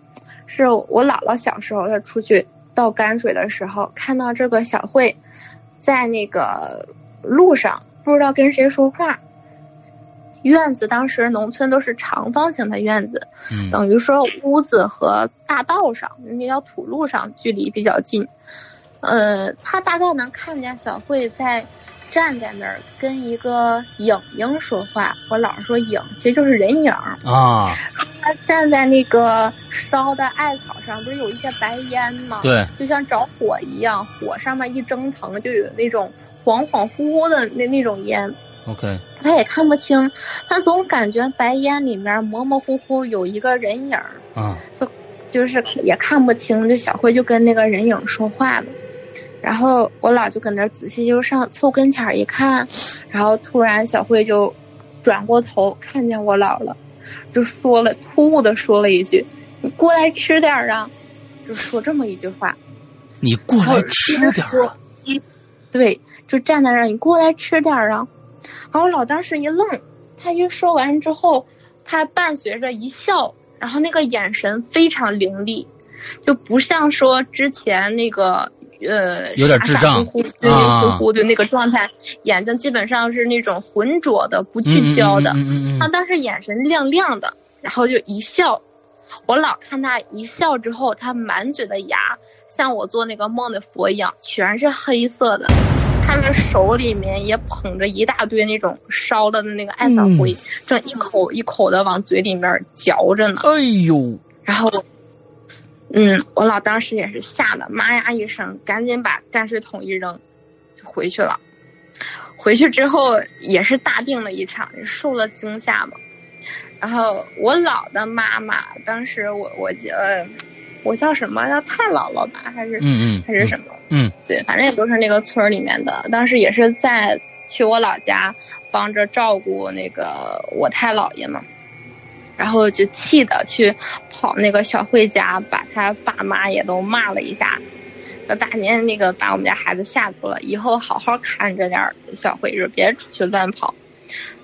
Speaker 3: 是我姥姥小时候她出去倒泔水的时候，看到这个小慧在那个路上不知道跟谁说话。院子当时农村都是长方形的院子，
Speaker 2: 嗯
Speaker 3: 等于说屋子和大道上那条土路上距离比较近。呃，他大概能看见小慧在站在那儿跟一个影影说话。我老是说影其实就是人影儿，
Speaker 2: 啊
Speaker 3: 他站在那个烧的艾草上，不是有一些白烟吗？
Speaker 2: 对，
Speaker 3: 就像着火一样，火上面一蒸腾，就有那种恍恍惚惚的那那种烟。
Speaker 2: OK，
Speaker 3: 他也看不清，他总感觉白烟里面模模糊糊有一个人影儿，
Speaker 2: 啊，
Speaker 3: 就是也看不清。就小慧就跟那个人影说话了，然后我姥就搁那儿仔细就上凑跟前儿一看，然后突然小慧就转过头看见我姥了，就说了突兀的说了一句：“你过来吃点儿啊！”就说这么一句话。
Speaker 2: 你过来吃点儿啊！
Speaker 3: 对，就站在那儿，你过来吃点儿啊！然后我老当时一愣，他一说完之后，他伴随着一笑，然后那个眼神非常凌厉，就不像说之前那个呃
Speaker 2: 有点智障
Speaker 3: 傻傻乎乎、晕晕乎乎的那个状态，眼睛基本上是那种浑浊的、不聚焦的。
Speaker 2: 嗯嗯嗯嗯
Speaker 3: 他当时眼神亮亮的，然后就一笑。我老看他一笑之后，他满嘴的牙像我做那个梦的佛一样，全是黑色的。他的手里面也捧着一大堆那种烧了的那个艾草灰，正一口一口的往嘴里面嚼着呢。
Speaker 2: 哎呦，
Speaker 3: 然后，嗯，我老当时也是吓得妈呀一声，赶紧把泔水桶一扔，就回去了。回去之后也是大病了一场，受了惊吓嘛。然后我姥的妈妈，当时我我呃，我叫什么？叫太姥姥吧，还是
Speaker 2: 嗯嗯，
Speaker 3: 还是什么？
Speaker 2: 嗯，
Speaker 3: 对，反正也都是那个村儿里面的。当时也是在去我老家帮着照顾那个我太姥爷嘛，然后就气的去跑那个小慧家，把他爸妈也都骂了一下。那大年那个把我们家孩子吓住了，以后好好看着点儿小慧，就别出去乱跑。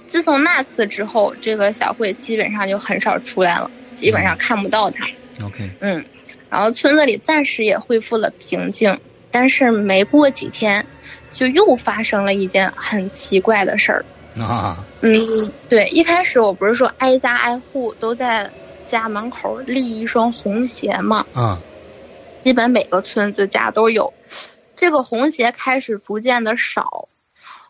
Speaker 3: 自从那次之后，这个小慧基本上就很少出来了，基本上看不到她。
Speaker 2: OK，
Speaker 3: 嗯，然后村子里暂时也恢复了平静，但是没过几天，就又发生了一件很奇怪的事儿。
Speaker 2: 啊，
Speaker 3: 嗯，对，一开始我不是说挨家挨户都在家门口立一双红鞋嘛？
Speaker 2: 啊，
Speaker 3: 基本每个村子家都有。这个红鞋开始逐渐的少，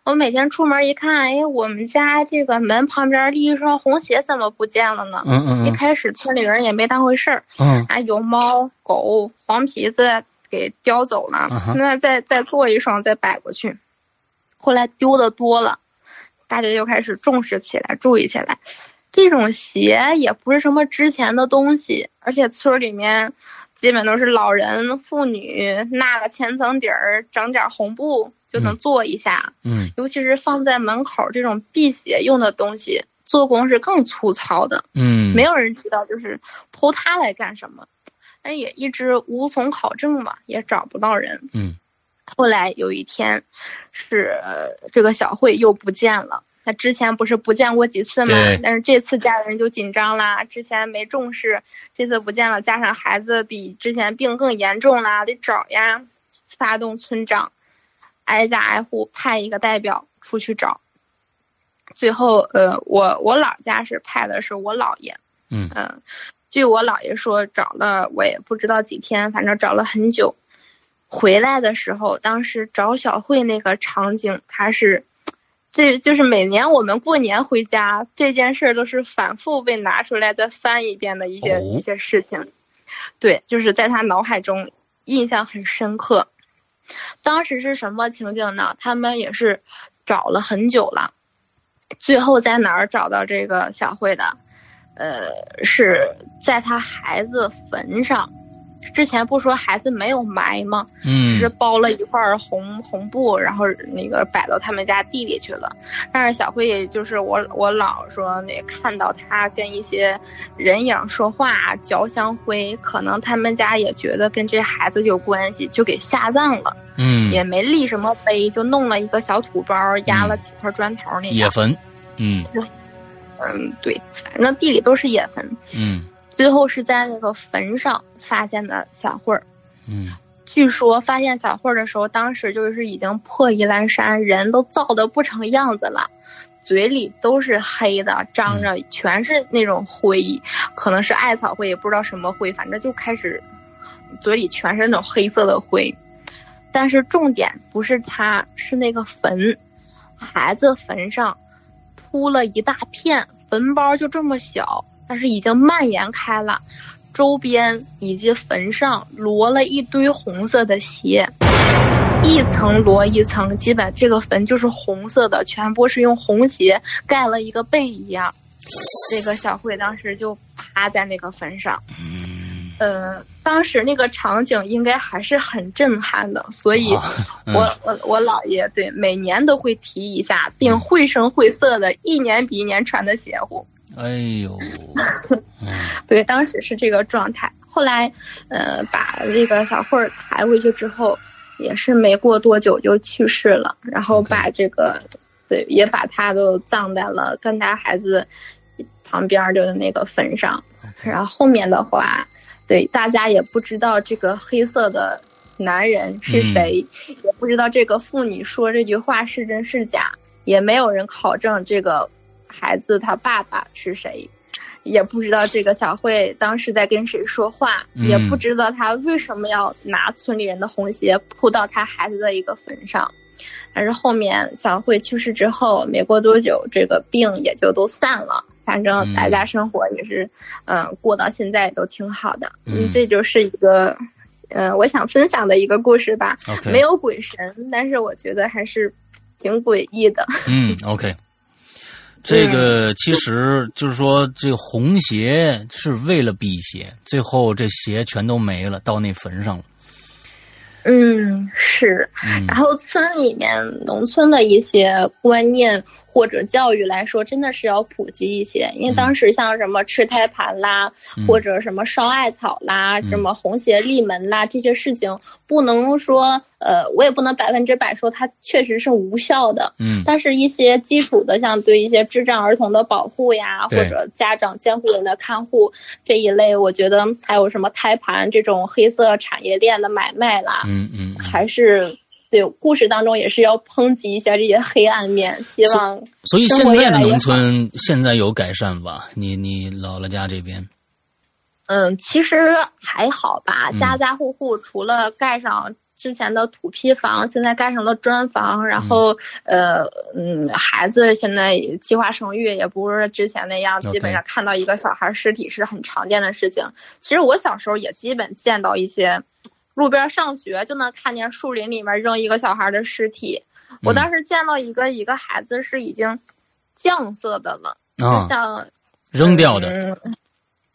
Speaker 3: 我每天出门一看，哎，我们家这个门旁边立一双红鞋怎么不见了呢？
Speaker 2: 嗯嗯嗯
Speaker 3: 一开始村里人也没当回事儿，
Speaker 2: 嗯
Speaker 3: 啊，有猫狗黄皮子给叼走了，那再再做一双再摆过去。后来丢的多了，大家就开始重视起来，注意起来。这种鞋也不是什么值钱的东西，而且村里面基本都是老人妇女纳个千层底儿，整点红布就能做一下。
Speaker 2: 嗯
Speaker 3: 尤其是放在门口这种辟邪用的东西，做工是更粗糙的。
Speaker 2: 嗯，
Speaker 3: 没有人知道就是偷它来干什么，但也一直无从考证嘛，也找不到人。
Speaker 2: 嗯
Speaker 3: 后来有一天，是、呃这个小慧又不见了。他之前不是不见过几次嘛，但是这次家人就紧张啦，之前没重视，这次不见了，加上孩子比之前病更严重啦，得找呀，发动村长，挨家挨户派一个代表出去找。最后，呃，我我老家是派的是我姥爷，
Speaker 2: 嗯
Speaker 3: 嗯，据我姥爷说，找了我也不知道几天，反正找了很久。回来的时候，当时找小慧那个场景，他是，这就是每年我们过年回家这件事儿都是反复被拿出来再翻一遍的一些、
Speaker 2: 哦
Speaker 3: 一些事情。对，就是在他脑海中印象很深刻。当时是什么情景呢？他们也是找了很久了，最后在哪儿找到这个小慧的？呃，是在他孩子坟上。之前不说孩子没有埋吗？只是
Speaker 2: 嗯
Speaker 3: 包了一块红红布，然后那个摆到他们家地里去了。但是小慧也就是我我姥说那看到他跟一些人影说话嚼香灰，可能他们家也觉得跟这孩子有关系，就给下葬了，
Speaker 2: 嗯，
Speaker 3: 也没立什么碑，就弄了一个小土包，压了几块砖头那样。
Speaker 2: 野坟，嗯
Speaker 3: 嗯，对，反正地里都是野坟。
Speaker 2: 嗯
Speaker 3: 最后是在那个坟上发现的小慧儿。
Speaker 2: 嗯
Speaker 3: 据说发现小慧儿的时候，当时就是已经破衣烂衫，人都造的不成样子了，嘴里都是黑的，张着全是那种灰，可能是艾草灰，也不知道什么灰，反正就开始嘴里全是那种黑色的灰。但是重点不是他，是那个坟，孩子坟上铺了一大片，坟包就这么小，但是已经蔓延开了，周边以及坟上摞了一堆红色的鞋，一层摞一层，基本这个坟就是红色的，全部是用红鞋盖了一个被一样。这个小慧当时就趴在那个坟上，
Speaker 2: 嗯，
Speaker 3: 呃，当时那个场景应该还是很震撼的，所以
Speaker 2: 嗯
Speaker 3: 我我我姥爷对每年都会提一下，并绘声绘色的，一年比一年穿的邪乎。
Speaker 2: 哎呦，[LAUGHS] 嗯
Speaker 3: 对，当时是这个状态。后来，呃，把这个小慧儿抬回去之后，也是没过多久就去世了。然后把这个对，也把他都葬在了跟他孩子旁边儿的那个坟上。然后后面的话，对大家也不知道这个黑色的男人是谁，也不知道这个妇女说这句话是真是假，也没有人考证这个孩子他爸爸是谁。也不知道这个小慧当时在跟谁说话，
Speaker 2: 嗯
Speaker 3: 也不知道他为什么要拿村里人的红鞋铺到他孩子的一个坟上。但是后面小慧去世之后，没过多久，这个病也就都散了。反正大家生活也是，嗯、过到现在都挺好的。
Speaker 2: 嗯
Speaker 3: 这就是一个，呃，我想分享的一个故事吧。没有鬼神，但是我觉得还是挺诡异的。
Speaker 2: 嗯，OK。这个其实 [LAUGHS] 就是说，这个红鞋是为了辟邪，最后这鞋全都没了，到那坟上了。
Speaker 3: 嗯，是。
Speaker 2: 嗯
Speaker 3: 然后村里面农村的一些观念或者教育来说，真的是要普及一些。因为当时像什么吃胎盘啦，
Speaker 2: 嗯。
Speaker 3: 或者什么烧艾草啦，
Speaker 2: 嗯。
Speaker 3: 什么红鞋立门啦，这些事情不能说，呃，我也不能百分之百说它确实是无效的。
Speaker 2: 嗯。
Speaker 3: 但是，一些基础的，像对一些智障儿童的保护呀，或者家长监护人的看护这一类，我觉得还有什么胎盘这种黑色产业链的买卖啦，
Speaker 2: 嗯嗯，嗯。
Speaker 3: 还是对故事当中也是要抨击一下这些黑暗面，希望
Speaker 2: 所以现在的农村现在有改善吧？你你姥姥家这边，
Speaker 3: 嗯，其实还好吧，
Speaker 2: 嗯
Speaker 3: 家家户户除了盖上之前的土坯房，现在盖上了砖房，然后、呃嗯，孩子现在计划生育也不是之前那样，基本上看到一个小孩尸体是很常见的事情。其实我小时候也基本见到一些。路边上学就能看见树林里面扔一个小孩的尸体，我
Speaker 2: 嗯
Speaker 3: 当时见到一个一个孩子是已经酱色的了，
Speaker 2: 啊，
Speaker 3: 像
Speaker 2: 扔掉的，
Speaker 3: 嗯，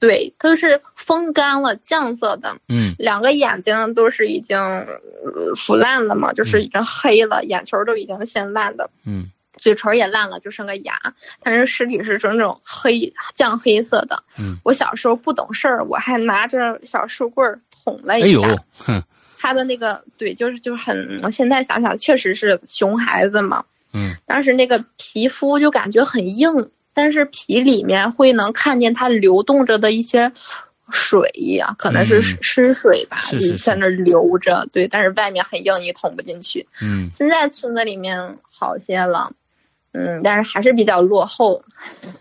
Speaker 3: 对，都是风干了，酱色的，
Speaker 2: 嗯
Speaker 3: 两个眼睛都是已经呃腐烂了嘛，就是已经黑了，眼球都已经先烂的，
Speaker 2: 嗯
Speaker 3: 嘴唇也烂了，就剩个牙。但是尸体是整种黑酱黑色的。
Speaker 2: 嗯，
Speaker 3: 我小时候不懂事儿，我还拿着小树棍儿捅了
Speaker 2: 哎呦
Speaker 3: 一下。，
Speaker 2: 哼，
Speaker 3: 他的那个对，就是就是很，我现在想想确实是熊孩子嘛。
Speaker 2: 嗯
Speaker 3: 当时那个皮肤就感觉很硬，但是皮里面会能看见它流动着的一些水呀、可能是
Speaker 2: 嗯
Speaker 3: 湿水吧，在那儿流着。对，但是外面很硬，你捅不进去。
Speaker 2: 嗯
Speaker 3: 现在村子里面好些了，嗯，但是还是比较落后。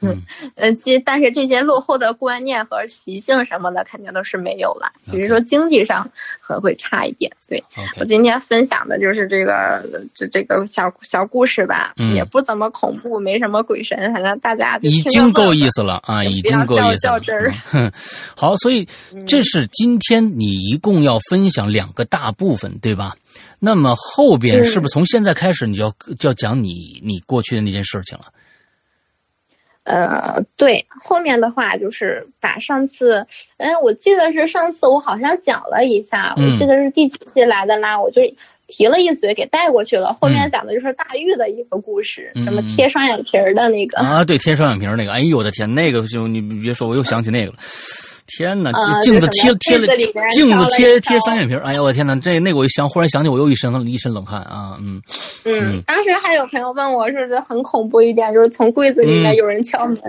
Speaker 2: 嗯 [LAUGHS]
Speaker 3: 呃，其但是这些落后的观念和习性什么的，肯定都是没有了。只是说经济上可能会差一点。对我今天分享的就是这个这这个小小故事吧，
Speaker 2: 嗯
Speaker 3: 也不怎么恐怖，没什么鬼神，反正大家
Speaker 2: 已经够意思了啊，已经够意思了
Speaker 3: 较真儿。
Speaker 2: 嗯哼，[LAUGHS] 好，所以这是今天你一共要分享两个大部分，对吧？那么后边
Speaker 3: 嗯
Speaker 2: 是不是从现在开始你就要就要讲你你过去的那件事情了？
Speaker 3: 呃，对，后面的话就是把上次，嗯，我记得是上次我好像讲了一下，
Speaker 2: 嗯
Speaker 3: 我记得是第几期来的啦，我就提了一嘴给带过去了。后面
Speaker 2: 嗯
Speaker 3: 讲的就是大玉的一个故事，
Speaker 2: 嗯
Speaker 3: 什么贴双眼皮儿的那个，
Speaker 2: 啊，对，贴双眼皮儿那个，哎呦我的天，那个就你别说，我又想起那个了。天哪，
Speaker 3: 啊
Speaker 2: 镜子贴贴了
Speaker 3: 镜子
Speaker 2: 贴贴三眼皮儿，哎呀我的天哪，这那个我一想，忽然想起我又一身一身冷汗啊，嗯
Speaker 3: 嗯，
Speaker 2: 嗯。
Speaker 3: 当时还有朋友问我，是不是很恐怖一点，就是从柜子里面
Speaker 2: 嗯。
Speaker 3: 有人敲门，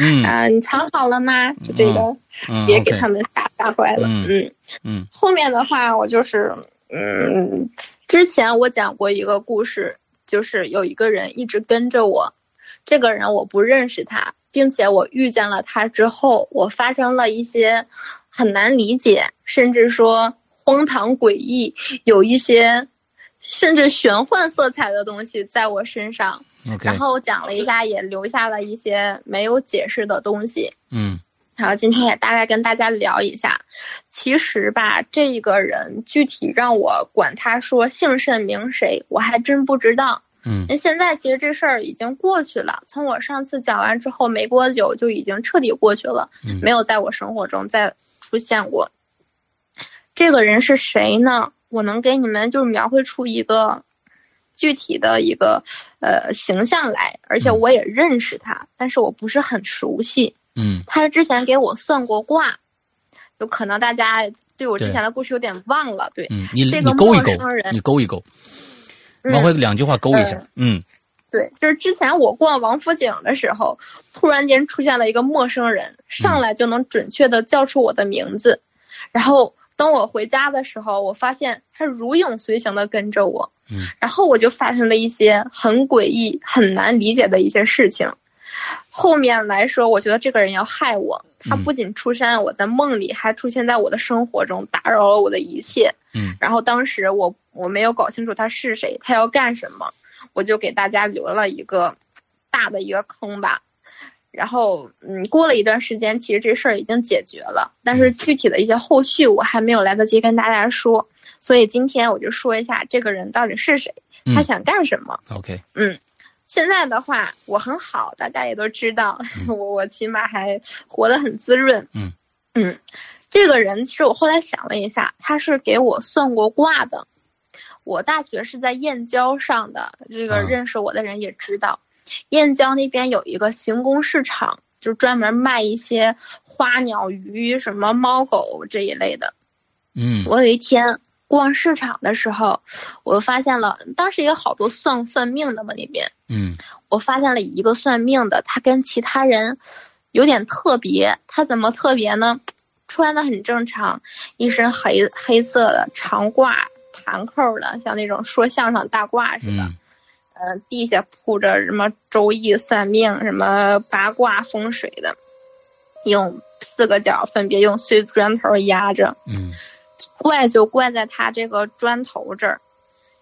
Speaker 2: 嗯。
Speaker 3: 啊，你藏好了吗？就这个，
Speaker 2: 嗯
Speaker 3: 别给他们吓吓坏了，
Speaker 2: 嗯
Speaker 3: 嗯。
Speaker 2: 嗯。
Speaker 3: 后面的话，我就是，嗯，之前我讲过一个故事，就是有一个人一直跟着我，这个人我不认识他，并且我遇见了他之后，我发生了一些很难理解，甚至说荒唐诡异，有一些甚至玄幻色彩的东西在我身上。然后讲了一下，也留下了一些没有解释的东西。
Speaker 2: 嗯
Speaker 3: 然后今天也大概跟大家聊一下，其实吧，这个人具体让我管他说姓甚名谁，我还真不知道。
Speaker 2: 嗯
Speaker 3: 那现在其实这事儿已经过去了，从我上次讲完之后没多久就已经彻底过去了，
Speaker 2: 嗯
Speaker 3: 没有在我生活中再出现过。这个人是谁呢？我能给你们就是描绘出一个具体的一个呃形象来，而且我也认识他，但是我不是很熟悉。
Speaker 2: 嗯
Speaker 3: 他是之前给我算过卦，有可能大家对我之前的故事有点忘了。对，
Speaker 2: 嗯，你
Speaker 3: 这个
Speaker 2: 你勾一勾
Speaker 3: 陌生人，
Speaker 2: 你勾一勾，
Speaker 3: 嗯
Speaker 2: 往回两句话勾一下。嗯
Speaker 3: 对，就是之前我逛王府井的时候，突然间出现了一个陌生人，上来就能准确的叫出我的名字，然后等我回家的时候，我发现他如影随形的跟着我，
Speaker 2: 嗯
Speaker 3: 然后我就发生了一些很诡异、很难理解的一些事情。后面来说，我觉得这个人要害我，他
Speaker 2: 嗯
Speaker 3: 不仅出现我在梦里，还出现在我的生活中，打扰了我的一切。
Speaker 2: 嗯
Speaker 3: 然后当时我我没有搞清楚他是谁，他要干什么，我就给大家留了一个大的一个坑吧。然后，嗯，过了一段时间，其实这事儿已经解决了，但是具体的一些后续我还没有来得及跟大家说，所以今天我就说一下这个人到底是谁，他
Speaker 2: 嗯
Speaker 3: 想干什么。
Speaker 2: ，OK，
Speaker 3: 嗯，现在的话我很好，大家也都知道，[LAUGHS] 我我起码还活得很滋润。
Speaker 2: 嗯
Speaker 3: 嗯，这个人其实我后来想了一下，他是给我算过卦的。我大学是在燕郊上的，这个
Speaker 2: 啊
Speaker 3: 认识我的人也知道，燕郊那边有一个行宫市场，就专门卖一些花鸟鱼、什么猫狗这一类的。
Speaker 2: 嗯
Speaker 3: 我有一天逛市场的时候，我发现了，当时也有好多算算命的嘛那边，
Speaker 2: 嗯
Speaker 3: 我发现了一个算命的，他跟其他人有点特别。他怎么特别呢？穿的很正常，一身黑黑色的长褂，盘扣的，像那种说相声大褂似的。
Speaker 2: 嗯
Speaker 3: 呃，地下铺着什么周易算命、什么八卦风水的，用四个角分别用碎砖头压着。
Speaker 2: 嗯
Speaker 3: 怪就怪在他这个砖头这儿，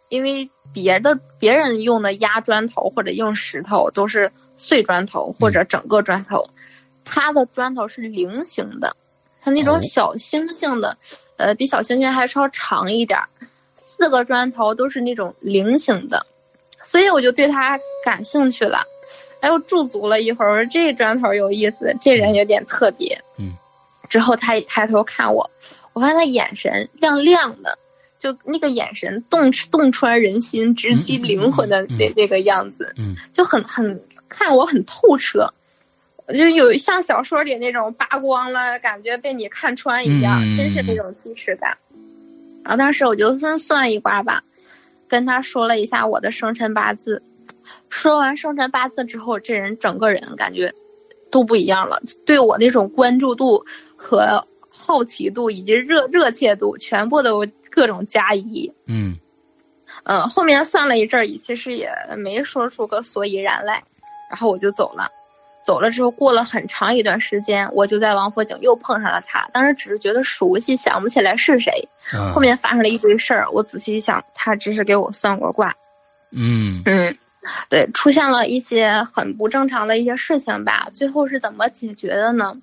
Speaker 3: 因为别的别人用的压砖头或者用石头都是碎砖头或者整个砖头，他的砖头是菱形的，它那
Speaker 2: 哦
Speaker 3: 种小星星的，呃，比小星星还稍长一点儿，四个砖头都是那种菱形的，所以我就对他感兴趣了。哎，我驻足了一会儿，我说这砖头有意思，这人有点特别。
Speaker 2: 嗯，
Speaker 3: 之后他一抬头看我，我发现他眼神亮亮的，就那个眼神洞洞穿人心、直击灵魂的那、
Speaker 2: 嗯
Speaker 3: 那个样子，
Speaker 2: 嗯
Speaker 3: 就很很看我很透彻，就有像小说里那种扒光了，感觉被你看穿一样，
Speaker 2: 嗯
Speaker 3: 真是那种即视感。然后当时我就算算一卦吧，跟他说了一下我的生辰八字。说完生辰八字之后，这人整个人感觉都不一样了，对我那种关注度和好奇度以及热热切度，全部都各种加一。
Speaker 2: 嗯
Speaker 3: 嗯，后面算了一阵儿，其实也没说出个所以然来，然后我就走了。走了之后，过了很长一段时间，我就在王府井又碰上了他。当时只是觉得熟悉，想不起来是谁。
Speaker 2: 啊
Speaker 3: 后面发生了一堆事儿，我仔细一想，他只是给我算过卦。
Speaker 2: 嗯
Speaker 3: 嗯，对，出现了一些很不正常的一些事情吧。最后是怎么解决的呢？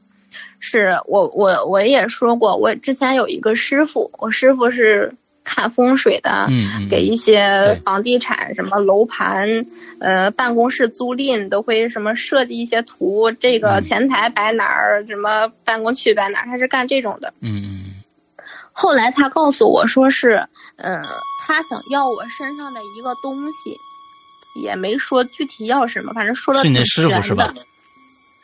Speaker 3: 是我我我也说过，我之前有一个师傅，我师傅是看风水的，给一些房地产什么楼盘，呃，办公室租赁都会什么设计一些图，这个
Speaker 2: 嗯。
Speaker 3: 前台摆哪儿，什么办公区摆哪儿，他是干这种的。
Speaker 2: 嗯嗯
Speaker 3: 后来他告诉我说是，嗯、他想要我身上的一个东西，也没说具体要什么，反正说了
Speaker 2: 是你的师傅是吧？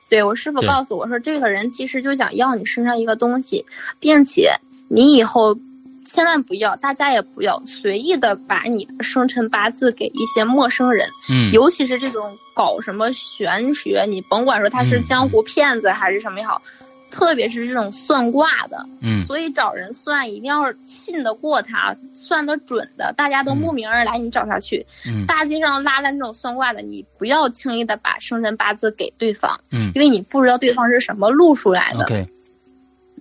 Speaker 3: 对我师傅告诉我说，这个人其实就想要你身上一个东西，并且你以后千万不要，大家也不要随意的把你的生辰八字给一些陌生人，
Speaker 2: 嗯，
Speaker 3: 尤其是这种搞什么玄学，你甭管说他是
Speaker 2: 嗯
Speaker 3: 江湖骗子还是什么也好，特别是这种算卦的，
Speaker 2: 嗯。
Speaker 3: 所以找人算一定要信得过他，算得准的，大家都慕名而来，你找他去。
Speaker 2: 嗯。
Speaker 3: 大街上拉的那种算卦的，你不要轻易的把生辰八字给对方，
Speaker 2: 嗯。
Speaker 3: 因为你不知道对方是什么路数来的。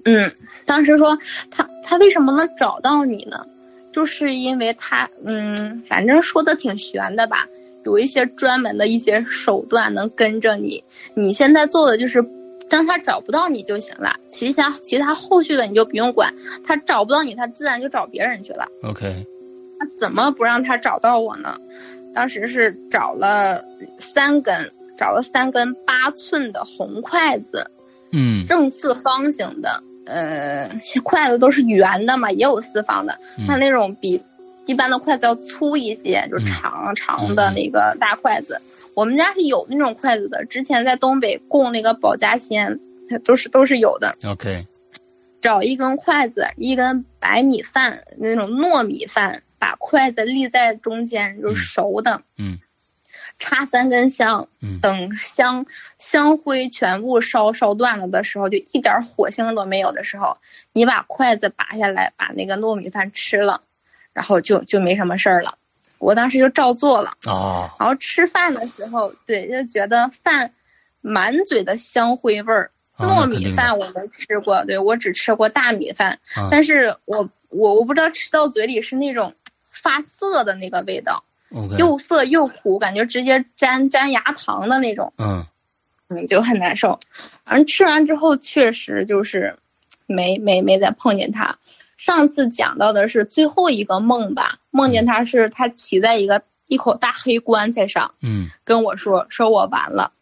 Speaker 3: 嗯，当时说他他为什么能找到你呢？就是因为他嗯，反正说的挺玄的吧，有一些专门的一些手段能跟着你。你现在做的就是让他找不到你就行了，其他其他后续的你就不用管。他找不到你，他自然就找别人去了。
Speaker 2: OK，
Speaker 3: 那怎么不让他找到我呢？当时是找了三根，找了三根八寸的红筷子，
Speaker 2: 嗯
Speaker 3: 正四方形的。呃，筷子都是圆的嘛，也有四方的。
Speaker 2: 嗯
Speaker 3: 它那种比一般的筷子要粗一些，就
Speaker 2: 嗯
Speaker 3: 长长的那个大筷子。我们家是有那种筷子的，之前在东北供那个保家仙，它都是都是有的。
Speaker 2: OK，
Speaker 3: 找一根筷子，一根白米饭那种糯米饭，把筷子立在中间，就是熟的。
Speaker 2: 嗯
Speaker 3: 插三根香，
Speaker 2: 嗯。
Speaker 3: 等香香灰全部烧烧断了的时候，就一点火星都没有的时候，你把筷子拔下来，把那个糯米饭吃了，然后就就没什么事儿了。我当时就照做了，
Speaker 2: 哦。
Speaker 3: 然后吃饭的时候，对，就觉得饭满嘴的香灰味儿。
Speaker 2: 啊
Speaker 3: 糯米饭我没吃过，对我只吃过大米饭，
Speaker 2: 啊。
Speaker 3: 但是我我我不知道吃到嘴里是那种发涩的那个味道又涩又苦，感觉直接粘粘牙糖的那种，
Speaker 2: 嗯
Speaker 3: 嗯，就很难受。反正吃完之后确实就是没没没再碰见他。上次讲到的是最后一个梦吧，梦见他是他骑在一个一口大黑棺材上，
Speaker 2: 嗯，
Speaker 3: 跟我说说我完了。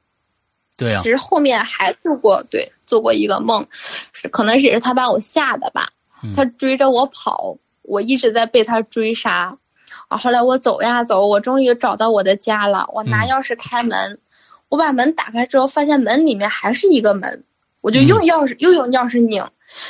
Speaker 2: 对啊
Speaker 3: 其，实后面还做过对做过一个梦，是可能也是他把我吓的吧
Speaker 2: 嗯，
Speaker 3: 他追着我跑，我一直在被他追杀，啊，后来我走呀走，我终于找到我的家了，我拿
Speaker 2: 嗯
Speaker 3: 钥匙开门，我把门打开之后，发现门里面还是一个门，我就
Speaker 2: 嗯
Speaker 3: 用钥匙、又用钥匙拧。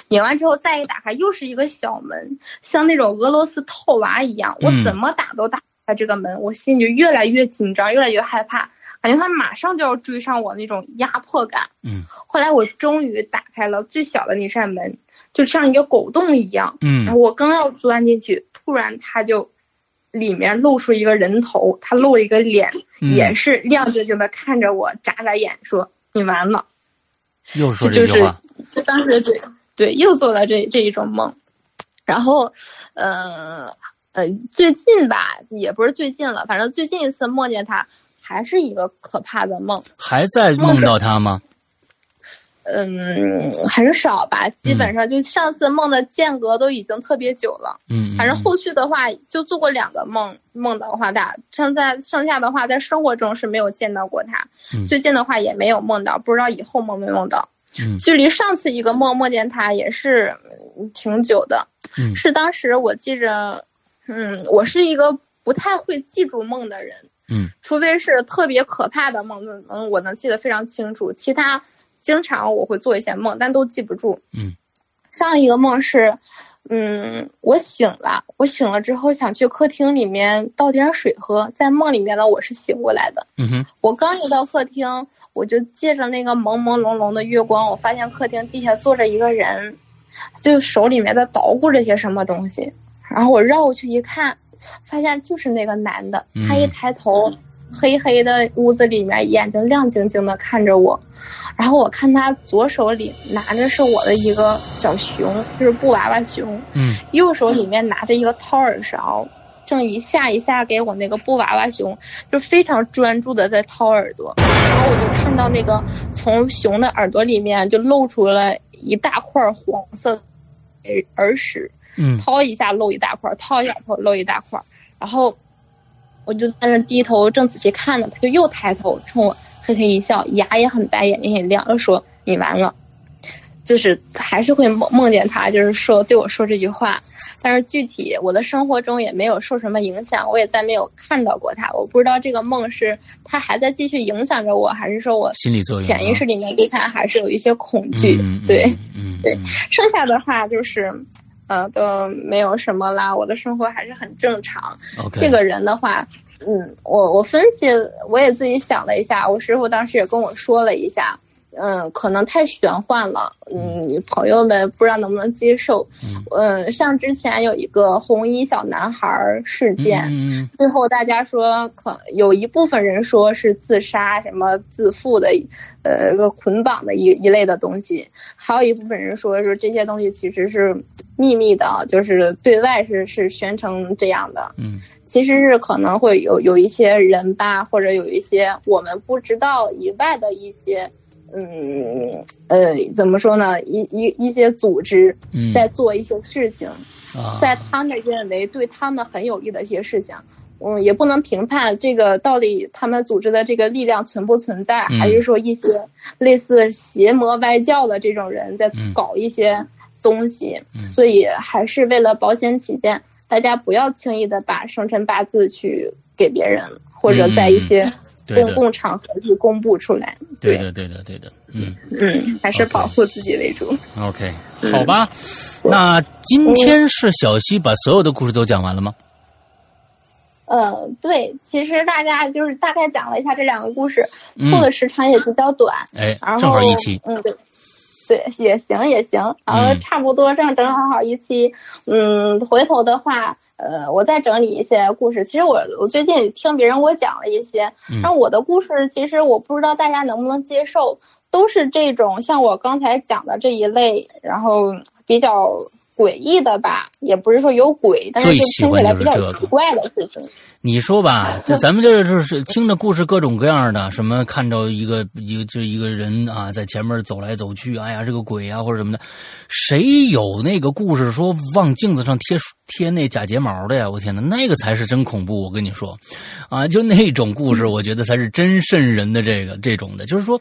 Speaker 3: 拧完之后再一打开，又是一个小门，像那种俄罗斯套娃一样，我
Speaker 2: 嗯
Speaker 3: 怎么打都打不开这个门，我心里就越来越紧张，越来越害怕，感觉他马上就要追上我那种压迫感。
Speaker 2: 嗯
Speaker 3: 后来我终于打开了最小的那扇门，就像一个狗洞一样。然
Speaker 2: 嗯
Speaker 3: 后我刚要钻进去，突然他就里面露出一个人头，他露了一个脸，
Speaker 2: 嗯，
Speaker 3: 也是亮晶晶的看着我，眨眨眼说：“你完了。
Speaker 2: 又”说
Speaker 3: 这
Speaker 2: 句话，
Speaker 3: 就当时对对又做了这这一种梦，然后呃呃最近吧也不是最近了，反正最近一次梦见他还是一个可怕的梦。
Speaker 2: 还在梦到他吗？
Speaker 3: 嗯，很少吧，基本上就上次梦的间隔都已经特别久了。
Speaker 2: 嗯，嗯
Speaker 3: 反正后续的话就做过两个梦，梦到话大，剩在剩下的话在生活中是没有见到过他，
Speaker 2: 嗯
Speaker 3: 最近的话也没有梦到，不知道以后梦没梦到。
Speaker 2: 嗯
Speaker 3: 距离上次一个梦梦见他也是嗯挺久的，
Speaker 2: 嗯
Speaker 3: 是当时我记着，嗯，我是一个不太会记住梦的人，
Speaker 2: 嗯，
Speaker 3: 除非是特别可怕的梦，嗯，我能记得非常清楚，其他经常我会做一些梦，但都记不住。
Speaker 2: 嗯，
Speaker 3: 上一个梦是，嗯，我醒了，我醒了之后想去客厅里面倒点水喝，在梦里面呢我是醒过来的。
Speaker 2: 嗯哼
Speaker 3: 我刚一到客厅，我就借着那个朦朦胧胧的月光，我发现客厅地下坐着一个人，就手里面在捣鼓着些什么东西。然后我绕过去一看，发现就是那个男的。
Speaker 2: 嗯
Speaker 3: 他一抬头，黑黑的屋子里面眼睛亮晶晶的看着我。然后我看他左手里拿着是我的一个小熊，就是布娃娃熊，
Speaker 2: 嗯
Speaker 3: 右手里面拿着一个掏耳勺，正一下一下给我那个布娃娃熊，就非常专注的在掏耳朵。然后我就看到那个从熊的耳朵里面就露出了一大块黄色的耳耳屎，
Speaker 2: 嗯
Speaker 3: 掏一下露一大块，掏一下头露一大块。然后我就在那低头正仔细看呢，他就又抬头冲我嘿嘿一笑，牙也很白，眼睛也亮，又说你完了。就是还是会梦梦见他，就是说对我说这句话，但是具体我的生活中也没有受什么影响，我也再没有看到过他，我不知道这个梦是他还在继续影响着我，还是说我
Speaker 2: 心理作用啊，
Speaker 3: 潜意识里面对他还是有一些恐惧，[LAUGHS] 对。
Speaker 2: 嗯
Speaker 3: 对
Speaker 2: 嗯
Speaker 3: 剩下的话就是，呃，都没有什么啦，我的生活还是很正常。这个人的话，嗯，我我分析，我也自己想了一下，我师傅当时也跟我说了一下，嗯，可能太玄幻了，嗯，朋友们不知道能不能接受。
Speaker 2: 嗯。
Speaker 3: 嗯，像之前有一个红衣小男孩事件，
Speaker 2: 嗯
Speaker 3: 最后大家说可有一部分人说是自杀、什么自负的，呃，个捆绑的一一类的东西，还有一部分人说说这些东西其实是秘密的，就是对外是是宣称这样的，
Speaker 2: 嗯。
Speaker 3: 其实是可能会有有一些人吧，或者有一些我们不知道以外的一些
Speaker 4: 嗯呃怎么说呢？一一一些组织
Speaker 2: 嗯。
Speaker 4: 在做一些事情，
Speaker 2: 啊，
Speaker 4: 在他们认为对他们很有利的一些事情。嗯，也不能评判这个到底他们组织的这个力量存不存在，
Speaker 2: 嗯。
Speaker 4: 还是说一些类似邪魔歪教的这种人在
Speaker 2: 嗯。
Speaker 4: 搞一些东西，
Speaker 2: 嗯。
Speaker 4: 所以还是为了保险起见，大家不要轻易的把生辰八字去给别人，或者在一些公共场合去公布出来。
Speaker 2: 对的，对的，对的，嗯
Speaker 4: 嗯，还是保护自己为主。
Speaker 2: ，OK，好吧。那今天是小溪把所有的故事都讲完了吗？
Speaker 4: 呃，对，其实大家就是大概讲了一下这两个故事，
Speaker 2: 嗯
Speaker 4: 凑的时长也比较短，
Speaker 2: 哎正好一期。
Speaker 4: 嗯，对，对，也行也行，然后
Speaker 2: 嗯
Speaker 4: 差不多这样整好好一期。嗯，回头的话，呃，我再整理一些故事。其实我我最近也听别人给我讲了一些，
Speaker 2: 嗯
Speaker 4: 然后我的故事其实我不知道大家能不能接受，都是这种像我刚才讲的这一类，然后比较。诡异的吧，也不是说有鬼，但是就
Speaker 2: 最喜欢
Speaker 4: 听起来比较奇怪的事情。
Speaker 2: 你说吧，[LAUGHS] 就咱们这就是听着故事各种各样的，什么看着一个一个就一个人啊，在前面走来走去，哎呀，这个鬼啊或者什么的，谁有那个故事说往镜子上贴贴那假睫毛的呀？我天哪，那个才是真恐怖！我跟你说，啊，就那种故事，我觉得才是真瘆人的。这个这种的，就是说，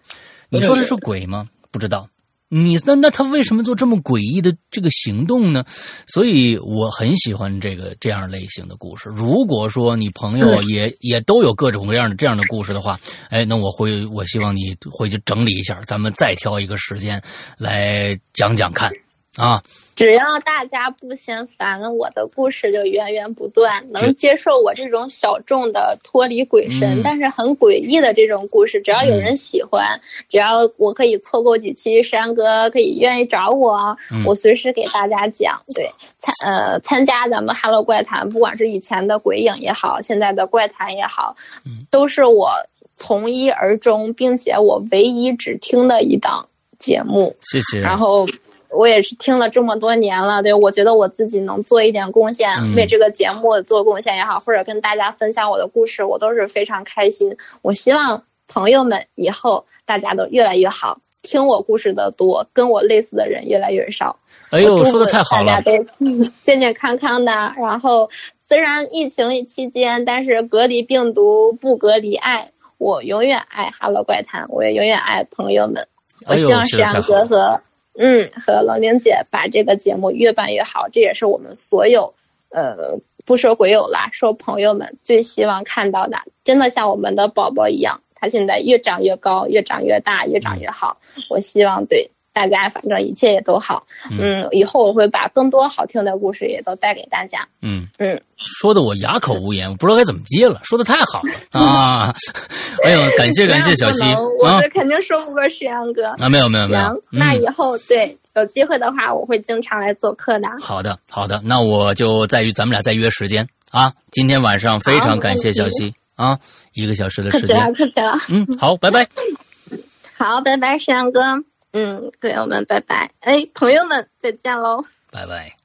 Speaker 2: 你说的是鬼吗？不知道。你那那他为什么做这么诡异的这个行动呢？所以我很喜欢这个这样类型的故事。如果说你朋友也也都有各种各样的这样的故事的话，哎，那我会我希望你回去整理一下，咱们再挑一个时间来讲讲看啊。
Speaker 3: 只要大家不嫌烦，我的故事就源源不断。能接受我这种小众的脱离鬼神，
Speaker 2: 嗯
Speaker 3: 但是很诡异的这种故事，只要有人喜欢，只要我可以凑够几期，山哥可以愿意找我，
Speaker 2: 嗯
Speaker 3: 我随时给大家讲。对，参呃参加咱们 Hello 怪谈，不管是以前的鬼影也好，现在的怪谈也好，
Speaker 2: 嗯
Speaker 3: 都是我从一而终，并且我唯一只听的一档节目。
Speaker 2: 谢谢。
Speaker 3: 然后我也是听了这么多年了，对我觉得我自己能做一点贡献，
Speaker 2: 嗯
Speaker 3: 为这个节目做贡献也好，或者跟大家分享我的故事，我都是非常开心。我希望朋友们以后大家都越来越好，听我故事的多，跟我类似的人越来越少。
Speaker 2: 哎呦，说的太好了
Speaker 3: 大家。都 [LAUGHS] 健健康康的。然后虽然疫情期间，但是隔离病毒不隔离爱，我永远爱 Hello 怪谈，我也永远爱朋友们。我希望石阳哥和嗯和冷玲姐把这个节目越办越好，这也是我们所有呃不说鬼友啦，说朋友们最希望看到的，真的像我们的宝宝一样，他现在越长越高，越长越大，越长越好。我希望对大家，反正一切也都好。嗯，以后我会把更多好听的故事也都带给大家。
Speaker 2: 嗯
Speaker 3: 嗯，
Speaker 2: 说的我哑口无言，我不知道该怎么接了。说的太好了啊！[LAUGHS] 哎呦，感谢感谢小西
Speaker 3: 那不能我
Speaker 2: 啊
Speaker 3: 这肯定说不过石阳哥。
Speaker 2: 啊！没有没有没有，，
Speaker 3: 那
Speaker 2: 嗯
Speaker 3: 以后对有机会的话，我会经常来做客的。
Speaker 2: 好的，好的，那我就在于咱们俩再约时间啊！今天晚上非常感谢小溪啊，一个小时的时间
Speaker 3: 客气了，
Speaker 2: 间，
Speaker 3: 客气了。
Speaker 2: 嗯，好，拜拜。[LAUGHS]
Speaker 3: 好，拜拜，石阳哥。嗯，朋友们，拜拜。哎，朋友们，再见喽。
Speaker 2: 拜拜。